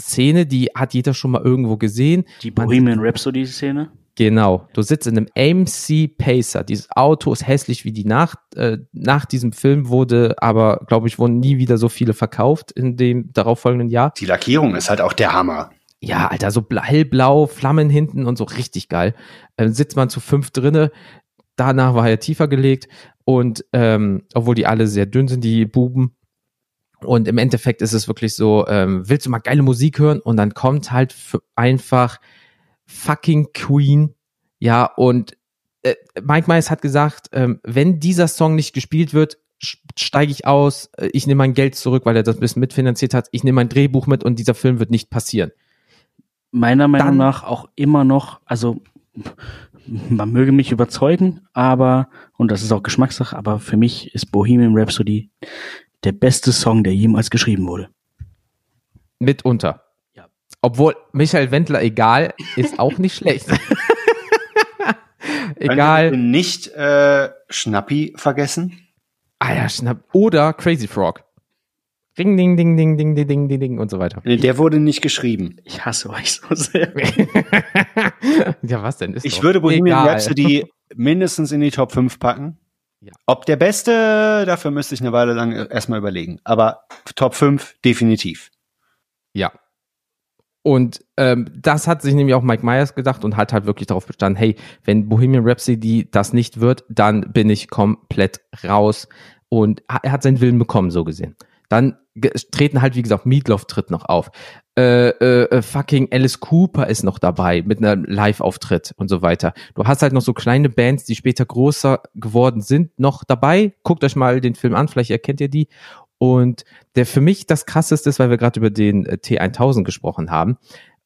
Szene, die hat jeder schon mal irgendwo gesehen. Die Bohemian Rhapsody-Szene? Genau. Du sitzt in einem AMC Pacer. Dieses Auto ist hässlich wie die Nacht. Äh, nach diesem Film wurde aber, glaube ich, wurden nie wieder so viele verkauft in dem darauffolgenden Jahr. Die Lackierung ist halt auch der Hammer. Ja, Alter, so hellblau, Flammen hinten und so richtig geil. Äh, sitzt man zu fünf drinne. Danach war er tiefer gelegt und ähm, obwohl die alle sehr dünn sind, die Buben. Und im Endeffekt ist es wirklich so, ähm, willst du mal geile Musik hören? Und dann kommt halt einfach fucking Queen. Ja, und äh, Mike Myers hat gesagt, ähm, wenn dieser Song nicht gespielt wird, steige ich aus, äh, ich nehme mein Geld zurück, weil er das ein bisschen mitfinanziert hat, ich nehme mein Drehbuch mit und dieser Film wird nicht passieren. Meiner Meinung Dann, nach auch immer noch, also man möge mich überzeugen, aber, und das ist auch Geschmackssache, aber für mich ist Bohemian Rhapsody der beste Song, der jemals geschrieben wurde. Mitunter. Obwohl Michael Wendler egal ist auch nicht schlecht. egal. Nicht äh, Schnappi vergessen. Ah ja, Schnapp. Oder Crazy Frog. Ding, ding, ding, ding, ding, ding, ding, ding, ding und so weiter. Nee, der wurde nicht geschrieben. Ich hasse euch so sehr. ja, was denn? Ist ich würde Bohemian egal. Rhapsody mindestens in die Top 5 packen. Ja. Ob der beste, dafür müsste ich eine Weile lang erstmal überlegen. Aber Top 5 definitiv. Ja, und ähm, das hat sich nämlich auch Mike Myers gedacht und hat halt wirklich darauf bestanden, hey, wenn Bohemian Rhapsody das nicht wird, dann bin ich komplett raus. Und er hat seinen Willen bekommen, so gesehen. Dann treten halt, wie gesagt, Meatloaf tritt noch auf. Äh, äh, äh, fucking Alice Cooper ist noch dabei mit einem Live-Auftritt und so weiter. Du hast halt noch so kleine Bands, die später größer geworden sind, noch dabei. Guckt euch mal den Film an, vielleicht erkennt ihr die. Und der für mich das krasseste ist, weil wir gerade über den äh, T1000 gesprochen haben.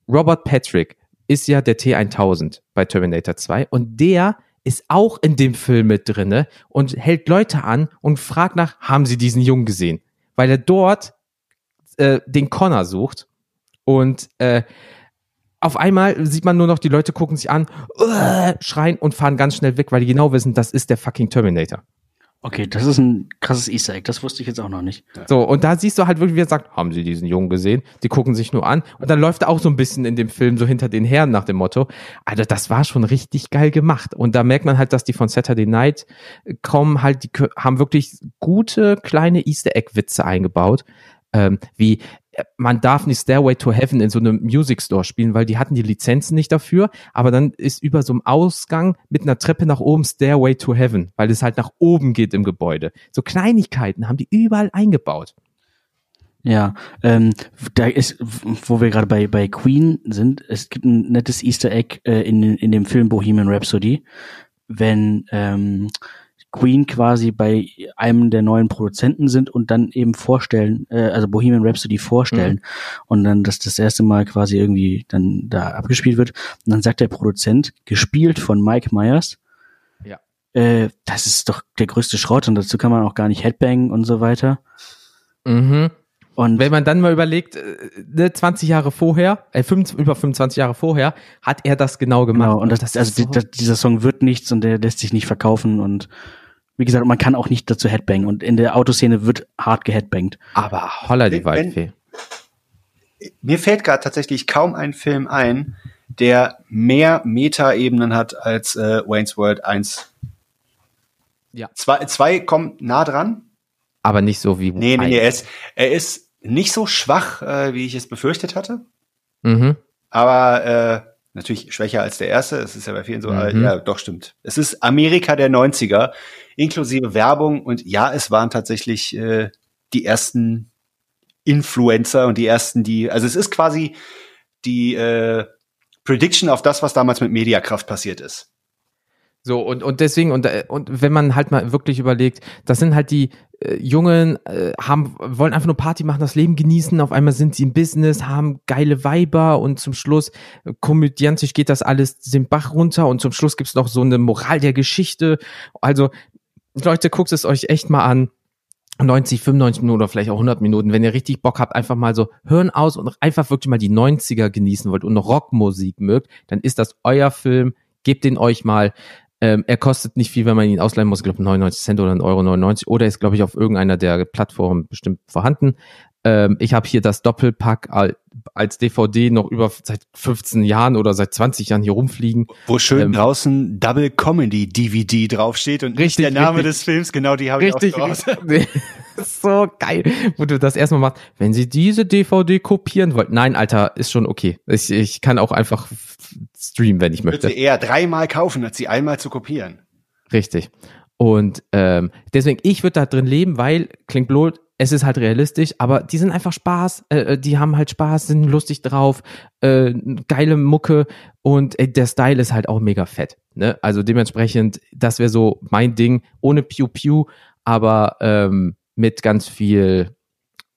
Robert Patrick ist ja der T1000 bei Terminator 2 und der ist auch in dem Film mit drinne und hält Leute an und fragt nach, haben sie diesen Jungen gesehen? Weil er dort äh, den Connor sucht und äh, auf einmal sieht man nur noch, die Leute gucken sich an, uh, schreien und fahren ganz schnell weg, weil die genau wissen, das ist der fucking Terminator. Okay, das ist ein krasses Easter Egg, das wusste ich jetzt auch noch nicht. So, und da siehst du halt wirklich, wie er sagt, haben sie diesen Jungen gesehen? Die gucken sich nur an. Und dann läuft er auch so ein bisschen in dem Film so hinter den Herren nach dem Motto. Also das war schon richtig geil gemacht. Und da merkt man halt, dass die von Saturday Night kommen halt, die haben wirklich gute kleine Easter Egg Witze eingebaut. Ähm, wie man darf nicht Stairway to Heaven in so einem Music Store spielen, weil die hatten die Lizenzen nicht dafür. Aber dann ist über so einem Ausgang mit einer Treppe nach oben Stairway to Heaven, weil es halt nach oben geht im Gebäude. So Kleinigkeiten haben die überall eingebaut. Ja, ähm, da ist, wo wir gerade bei, bei Queen sind, es gibt ein nettes Easter Egg äh, in, in dem Film Bohemian Rhapsody, wenn ähm, Queen quasi bei einem der neuen Produzenten sind und dann eben vorstellen, äh, also Bohemian Rhapsody vorstellen mhm. und dann das das erste Mal quasi irgendwie dann da abgespielt wird und dann sagt der Produzent, gespielt von Mike Myers, ja. äh, das ist doch der größte Schrott und dazu kann man auch gar nicht Headbang und so weiter. Mhm. Und wenn man dann mal überlegt, äh, ne, 20 Jahre vorher, äh, 25, über 25 Jahre vorher, hat er das genau gemacht. Genau, und das, das also so dieser Song wird nichts und der lässt sich nicht verkaufen und wie gesagt, man kann auch nicht dazu headbangen und in der Autoszene wird hart geheadbangt. Aber holla die Waldfee. Mir fällt gerade tatsächlich kaum ein Film ein, der mehr Meta-Ebenen hat als äh, Wayne's World 1. Ja. Zwei, zwei kommen nah dran. Aber nicht so wie Nee, nee, nee, er ist, er ist nicht so schwach, äh, wie ich es befürchtet hatte. Mhm. Aber äh, natürlich schwächer als der erste. Es ist ja bei vielen so, mhm. ja, doch stimmt. Es ist Amerika der 90er inklusive Werbung. Und ja, es waren tatsächlich äh, die ersten Influencer und die ersten, die, also es ist quasi die äh, Prediction auf das, was damals mit Mediakraft passiert ist. So, und, und deswegen, und, äh, und wenn man halt mal wirklich überlegt, das sind halt die äh, Jungen, äh, haben, wollen einfach nur Party machen, das Leben genießen, auf einmal sind sie im Business, haben geile Weiber und zum Schluss äh, komödiantisch geht das alles den Bach runter und zum Schluss gibt's noch so eine Moral der Geschichte. Also Leute, guckt es euch echt mal an. 90, 95 Minuten oder vielleicht auch 100 Minuten, wenn ihr richtig Bock habt, einfach mal so hören aus und einfach wirklich mal die 90er genießen wollt und Rockmusik mögt, dann ist das euer Film. Gebt den euch mal. Ähm, er kostet nicht viel, wenn man ihn ausleihen muss, ich glaube 99 Cent oder 1,99 Euro 99 oder ist, glaube ich, auf irgendeiner der Plattformen bestimmt vorhanden. Ähm, ich habe hier das Doppelpack als DVD noch über seit 15 Jahren oder seit 20 Jahren hier rumfliegen. Wo schön ähm, draußen Double Comedy DVD draufsteht und richtig, der Name richtig, des Films, genau die habe ich richtig, auch draußen. so geil, wo du das erstmal machst. Wenn sie diese DVD kopieren wollt, nein, Alter, ist schon okay. Ich, ich kann auch einfach streamen, wenn ich möchte. Würde sie eher dreimal kaufen, als sie einmal zu kopieren. Richtig. Und ähm, deswegen, ich würde da drin leben, weil, klingt blöd, es ist halt realistisch, aber die sind einfach Spaß, äh, äh, die haben halt Spaß, sind lustig drauf, äh, geile Mucke und äh, der Style ist halt auch mega fett. Ne? Also dementsprechend, das wäre so mein Ding, ohne Pew Pew, aber ähm, mit ganz viel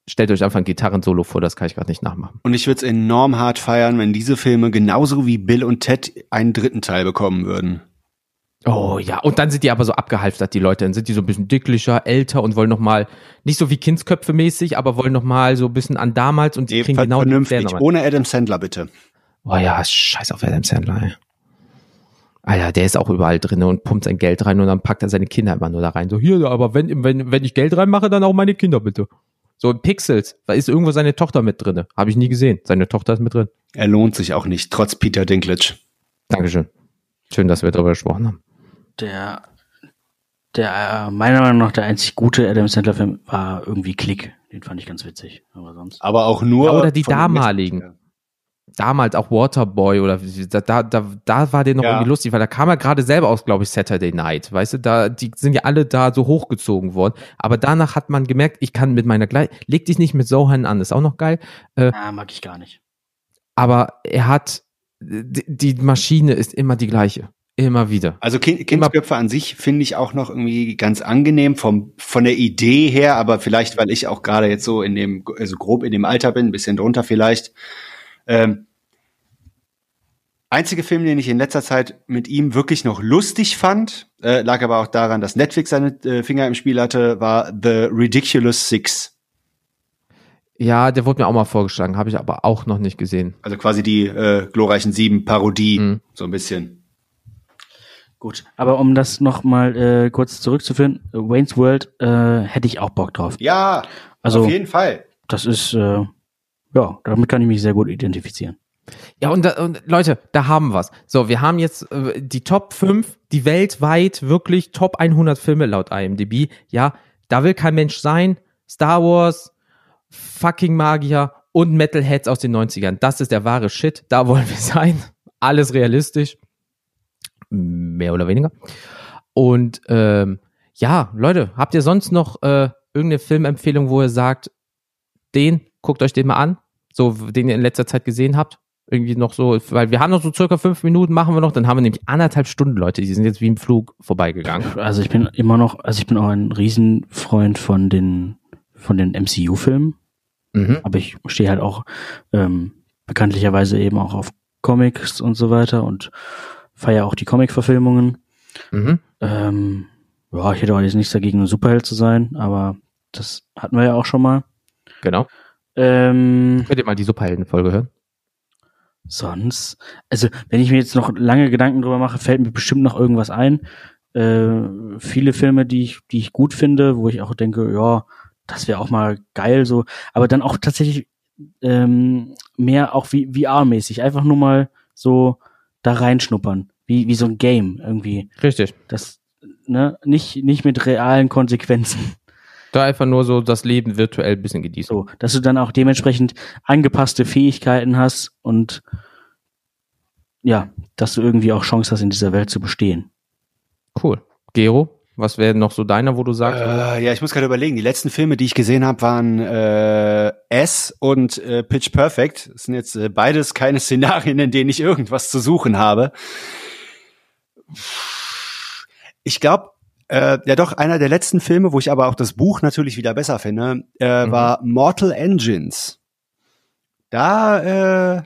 stellt euch einfach ein Gitarrensolo vor, das kann ich gerade nicht nachmachen. Und ich würde es enorm hart feiern, wenn diese Filme genauso wie Bill und Ted einen dritten Teil bekommen würden. Oh ja, und dann sind die aber so abgehalftert, die Leute. Dann sind die so ein bisschen dicklicher, älter und wollen nochmal, nicht so wie Kindsköpfe mäßig, aber wollen nochmal so ein bisschen an damals und die kriegen genau vernünftig, die ohne Adam Sandler bitte. Oh ja, scheiß auf Adam Sandler, ey. Alter, der ist auch überall drin und pumpt sein Geld rein und dann packt er seine Kinder immer nur da rein. So, hier, aber wenn, wenn, wenn ich Geld reinmache, dann auch meine Kinder bitte. So in Pixels, da ist irgendwo seine Tochter mit drin. Habe ich nie gesehen. Seine Tochter ist mit drin. Er lohnt sich auch nicht, trotz Peter Dinklage. Dankeschön. Schön, dass wir darüber gesprochen haben der, der, äh, meiner Meinung nach der einzig gute Adam Sandler-Film war irgendwie Klick. Den fand ich ganz witzig. Aber sonst. Aber auch nur. Ja, oder die damaligen. Damals auch Waterboy oder da, da, da, da war der noch ja. irgendwie lustig, weil da kam er gerade selber aus, glaube ich, Saturday Night. Weißt du, da, die sind ja alle da so hochgezogen worden. Aber danach hat man gemerkt, ich kann mit meiner Gleich, leg dich nicht mit Sohan an, ist auch noch geil. Äh, ja, mag ich gar nicht. Aber er hat, die, die Maschine ist immer die gleiche. Immer wieder. Also kind, Kindsköpfe an sich finde ich auch noch irgendwie ganz angenehm vom von der Idee her, aber vielleicht weil ich auch gerade jetzt so in dem also grob in dem Alter bin, ein bisschen drunter vielleicht. Ähm, einzige Film, den ich in letzter Zeit mit ihm wirklich noch lustig fand, äh, lag aber auch daran, dass Netflix seine äh, Finger im Spiel hatte, war The Ridiculous Six. Ja, der wurde mir auch mal vorgeschlagen, habe ich aber auch noch nicht gesehen. Also quasi die äh, glorreichen Sieben Parodie, mhm. so ein bisschen. Gut, aber um das noch mal äh, kurz zurückzuführen, Wayne's World äh, hätte ich auch Bock drauf. Ja, also auf jeden Fall. Das ist äh, ja, damit kann ich mich sehr gut identifizieren. Ja, und, und Leute, da haben wir's. So, wir haben jetzt äh, die Top 5, die weltweit wirklich Top 100 Filme laut IMDb. Ja, da will kein Mensch sein. Star Wars, fucking Magier und Metalheads aus den 90ern. Das ist der wahre Shit. Da wollen wir sein. Alles realistisch mehr oder weniger. Und ähm, ja, Leute, habt ihr sonst noch äh, irgendeine Filmempfehlung, wo ihr sagt, den, guckt euch den mal an, so den ihr in letzter Zeit gesehen habt. Irgendwie noch so, weil wir haben noch so circa fünf Minuten, machen wir noch, dann haben wir nämlich anderthalb Stunden Leute, die sind jetzt wie im Flug vorbeigegangen. Also ich bin immer noch, also ich bin auch ein Riesenfreund von den, von den MCU-Filmen. Mhm. Aber ich stehe halt auch ähm, bekanntlicherweise eben auch auf Comics und so weiter und feiere auch die Comic-Verfilmungen. Mhm. Ähm, ja, ich hätte auch jetzt nichts dagegen, ein Superheld zu sein, aber das hatten wir ja auch schon mal. Genau. Ähm, Könnt ihr mal die Superhelden-Folge hören? Sonst, also wenn ich mir jetzt noch lange Gedanken drüber mache, fällt mir bestimmt noch irgendwas ein. Äh, viele Filme, die ich, die ich gut finde, wo ich auch denke, ja, das wäre auch mal geil so, aber dann auch tatsächlich ähm, mehr auch wie VR-mäßig, einfach nur mal so da reinschnuppern, wie wie so ein Game irgendwie. Richtig. Das ne nicht nicht mit realen Konsequenzen. Da einfach nur so das Leben virtuell ein bisschen genießen. So, dass du dann auch dementsprechend angepasste Fähigkeiten hast und ja, dass du irgendwie auch Chance hast, in dieser Welt zu bestehen. Cool. Gero, was wäre noch so deiner, wo du sagst? Äh, ja, ich muss gerade überlegen. Die letzten Filme, die ich gesehen habe, waren äh, S und äh, Pitch Perfect. Das sind jetzt äh, beides keine Szenarien, in denen ich irgendwas zu suchen habe. Ich glaube, äh, ja doch, einer der letzten Filme, wo ich aber auch das Buch natürlich wieder besser finde, äh, mhm. war Mortal Engines. Da, äh,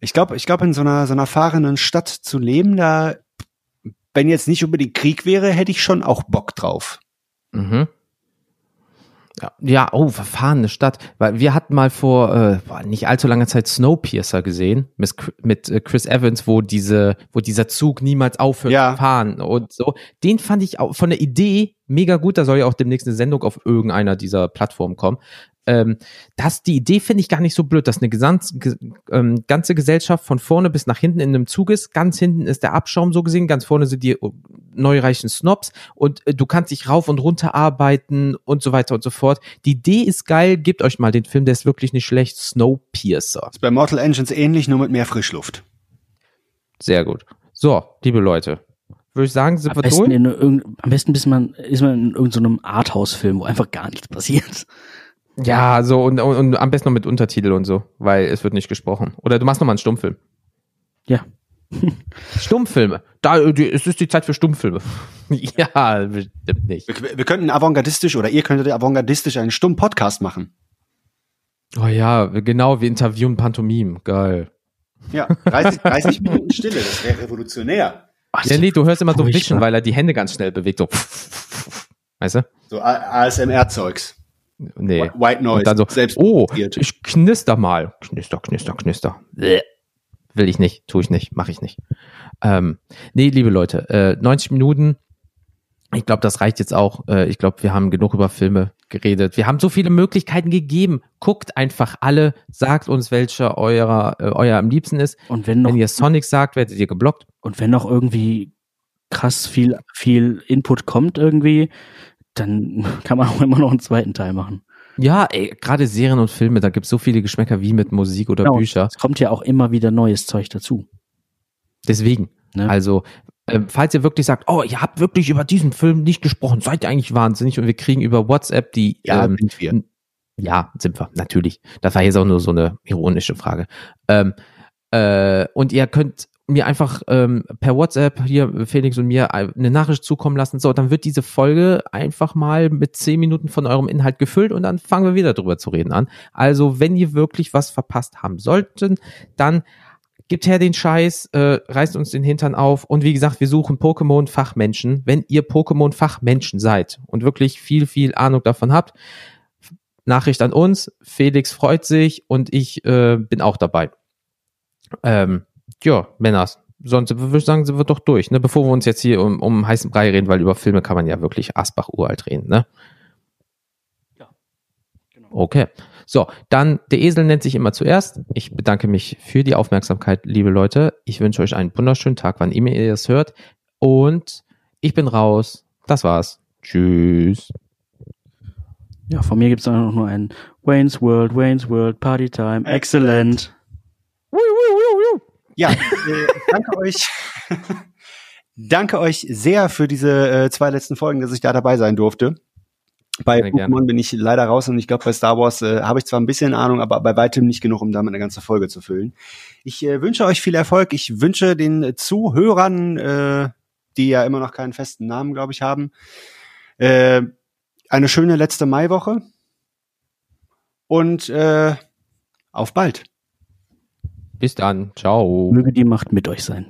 ich glaube, ich glaube, in so einer, so einer fahrenden Stadt zu leben, da, wenn jetzt nicht unbedingt Krieg wäre, hätte ich schon auch Bock drauf. Mhm. Ja, ja, oh, verfahrene Stadt. Weil wir hatten mal vor äh, nicht allzu langer Zeit Snowpiercer gesehen mit, mit äh, Chris Evans, wo diese, wo dieser Zug niemals aufhört ja. zu fahren und so. Den fand ich auch von der Idee mega gut. Da soll ja auch demnächst eine Sendung auf irgendeiner dieser Plattformen kommen ähm, das, die Idee finde ich gar nicht so blöd, dass eine gesamt, ge, ähm, ganze Gesellschaft von vorne bis nach hinten in einem Zug ist. Ganz hinten ist der Abschaum so gesehen, ganz vorne sind die äh, neureichen Snobs und äh, du kannst dich rauf und runter arbeiten und so weiter und so fort. Die Idee ist geil, gebt euch mal den Film, der ist wirklich nicht schlecht. Snowpiercer. Ist bei Mortal Engines ähnlich, nur mit mehr Frischluft. Sehr gut. So, liebe Leute, würde ich sagen, sind am wir besten durch. In, am besten ist man, ist man in irgendeinem so Arthouse-Film, wo einfach gar nichts passiert. Ja, so und, und, und am besten noch mit Untertitel und so, weil es wird nicht gesprochen. Oder du machst noch mal einen Stummfilm. Ja. Stummfilme. Da, die, es ist die Zeit für Stummfilme. ja, bestimmt nicht. Wir, wir könnten avantgardistisch oder ihr könntet avantgardistisch einen Stumm-Podcast machen. Oh ja, genau, wir interviewen Pantomim. Geil. Ja, 30, 30 Minuten Stille, das wäre revolutionär. Ach, ja, nee, du hörst immer so Wischen, weil er die Hände ganz schnell bewegt. So. Weißt du? So ASMR-Zeugs. Nee. White Noise. Und dann so, selbst oh, ich knister mal. Knister, knister, knister. Will ich nicht, tue ich nicht, mache ich nicht. Ähm, nee, liebe Leute, äh, 90 Minuten. Ich glaube, das reicht jetzt auch. Äh, ich glaube, wir haben genug über Filme geredet. Wir haben so viele Möglichkeiten gegeben. Guckt einfach alle, sagt uns, welcher eurer, äh, euer am liebsten ist. Und wenn, noch, wenn ihr Sonic sagt, werdet ihr geblockt. Und wenn noch irgendwie krass viel, viel Input kommt irgendwie, dann kann man auch immer noch einen zweiten Teil machen. Ja, ey, gerade Serien und Filme, da gibt's so viele Geschmäcker wie mit Musik oder genau, Bücher. Es kommt ja auch immer wieder neues Zeug dazu. Deswegen. Ne? Also, äh, falls ihr wirklich sagt, oh, ihr habt wirklich über diesen Film nicht gesprochen, seid ihr eigentlich wahnsinnig und wir kriegen über WhatsApp die. Ja, ähm, sind wir. Ja, sind wir, natürlich. Das war jetzt auch nur so eine ironische Frage. Ähm, äh, und ihr könnt mir einfach ähm, per WhatsApp hier Felix und mir eine Nachricht zukommen lassen. So, dann wird diese Folge einfach mal mit zehn Minuten von eurem Inhalt gefüllt und dann fangen wir wieder drüber zu reden an. Also, wenn ihr wirklich was verpasst haben sollten, dann gibt her den Scheiß, äh, reißt uns den Hintern auf und wie gesagt, wir suchen Pokémon-Fachmenschen. Wenn ihr Pokémon-Fachmenschen seid und wirklich viel, viel Ahnung davon habt, Nachricht an uns. Felix freut sich und ich äh, bin auch dabei. Ähm, ja, Männers. Sonst würde ich sagen, sind wir doch durch, ne? Bevor wir uns jetzt hier um, um heißen Brei reden, weil über Filme kann man ja wirklich Asbach uralt reden, ne? Ja. Genau. Okay. So, dann, der Esel nennt sich immer zuerst. Ich bedanke mich für die Aufmerksamkeit, liebe Leute. Ich wünsche euch einen wunderschönen Tag, wann immer ihr es hört. Und ich bin raus. Das war's. Tschüss. Ja, von mir gibt es auch nur ein Wayne's World, Wayne's World, Party Time, excellent. Ja, äh, danke euch. danke euch sehr für diese äh, zwei letzten Folgen, dass ich da dabei sein durfte. Bei Pokémon gerne. bin ich leider raus und ich glaube, bei Star Wars äh, habe ich zwar ein bisschen Ahnung, aber bei weitem nicht genug, um damit eine ganze Folge zu füllen. Ich äh, wünsche euch viel Erfolg. Ich wünsche den Zuhörern, äh, die ja immer noch keinen festen Namen, glaube ich, haben, äh, eine schöne letzte Maiwoche. Und äh, auf bald. Bis dann. Ciao. Möge die Macht mit euch sein.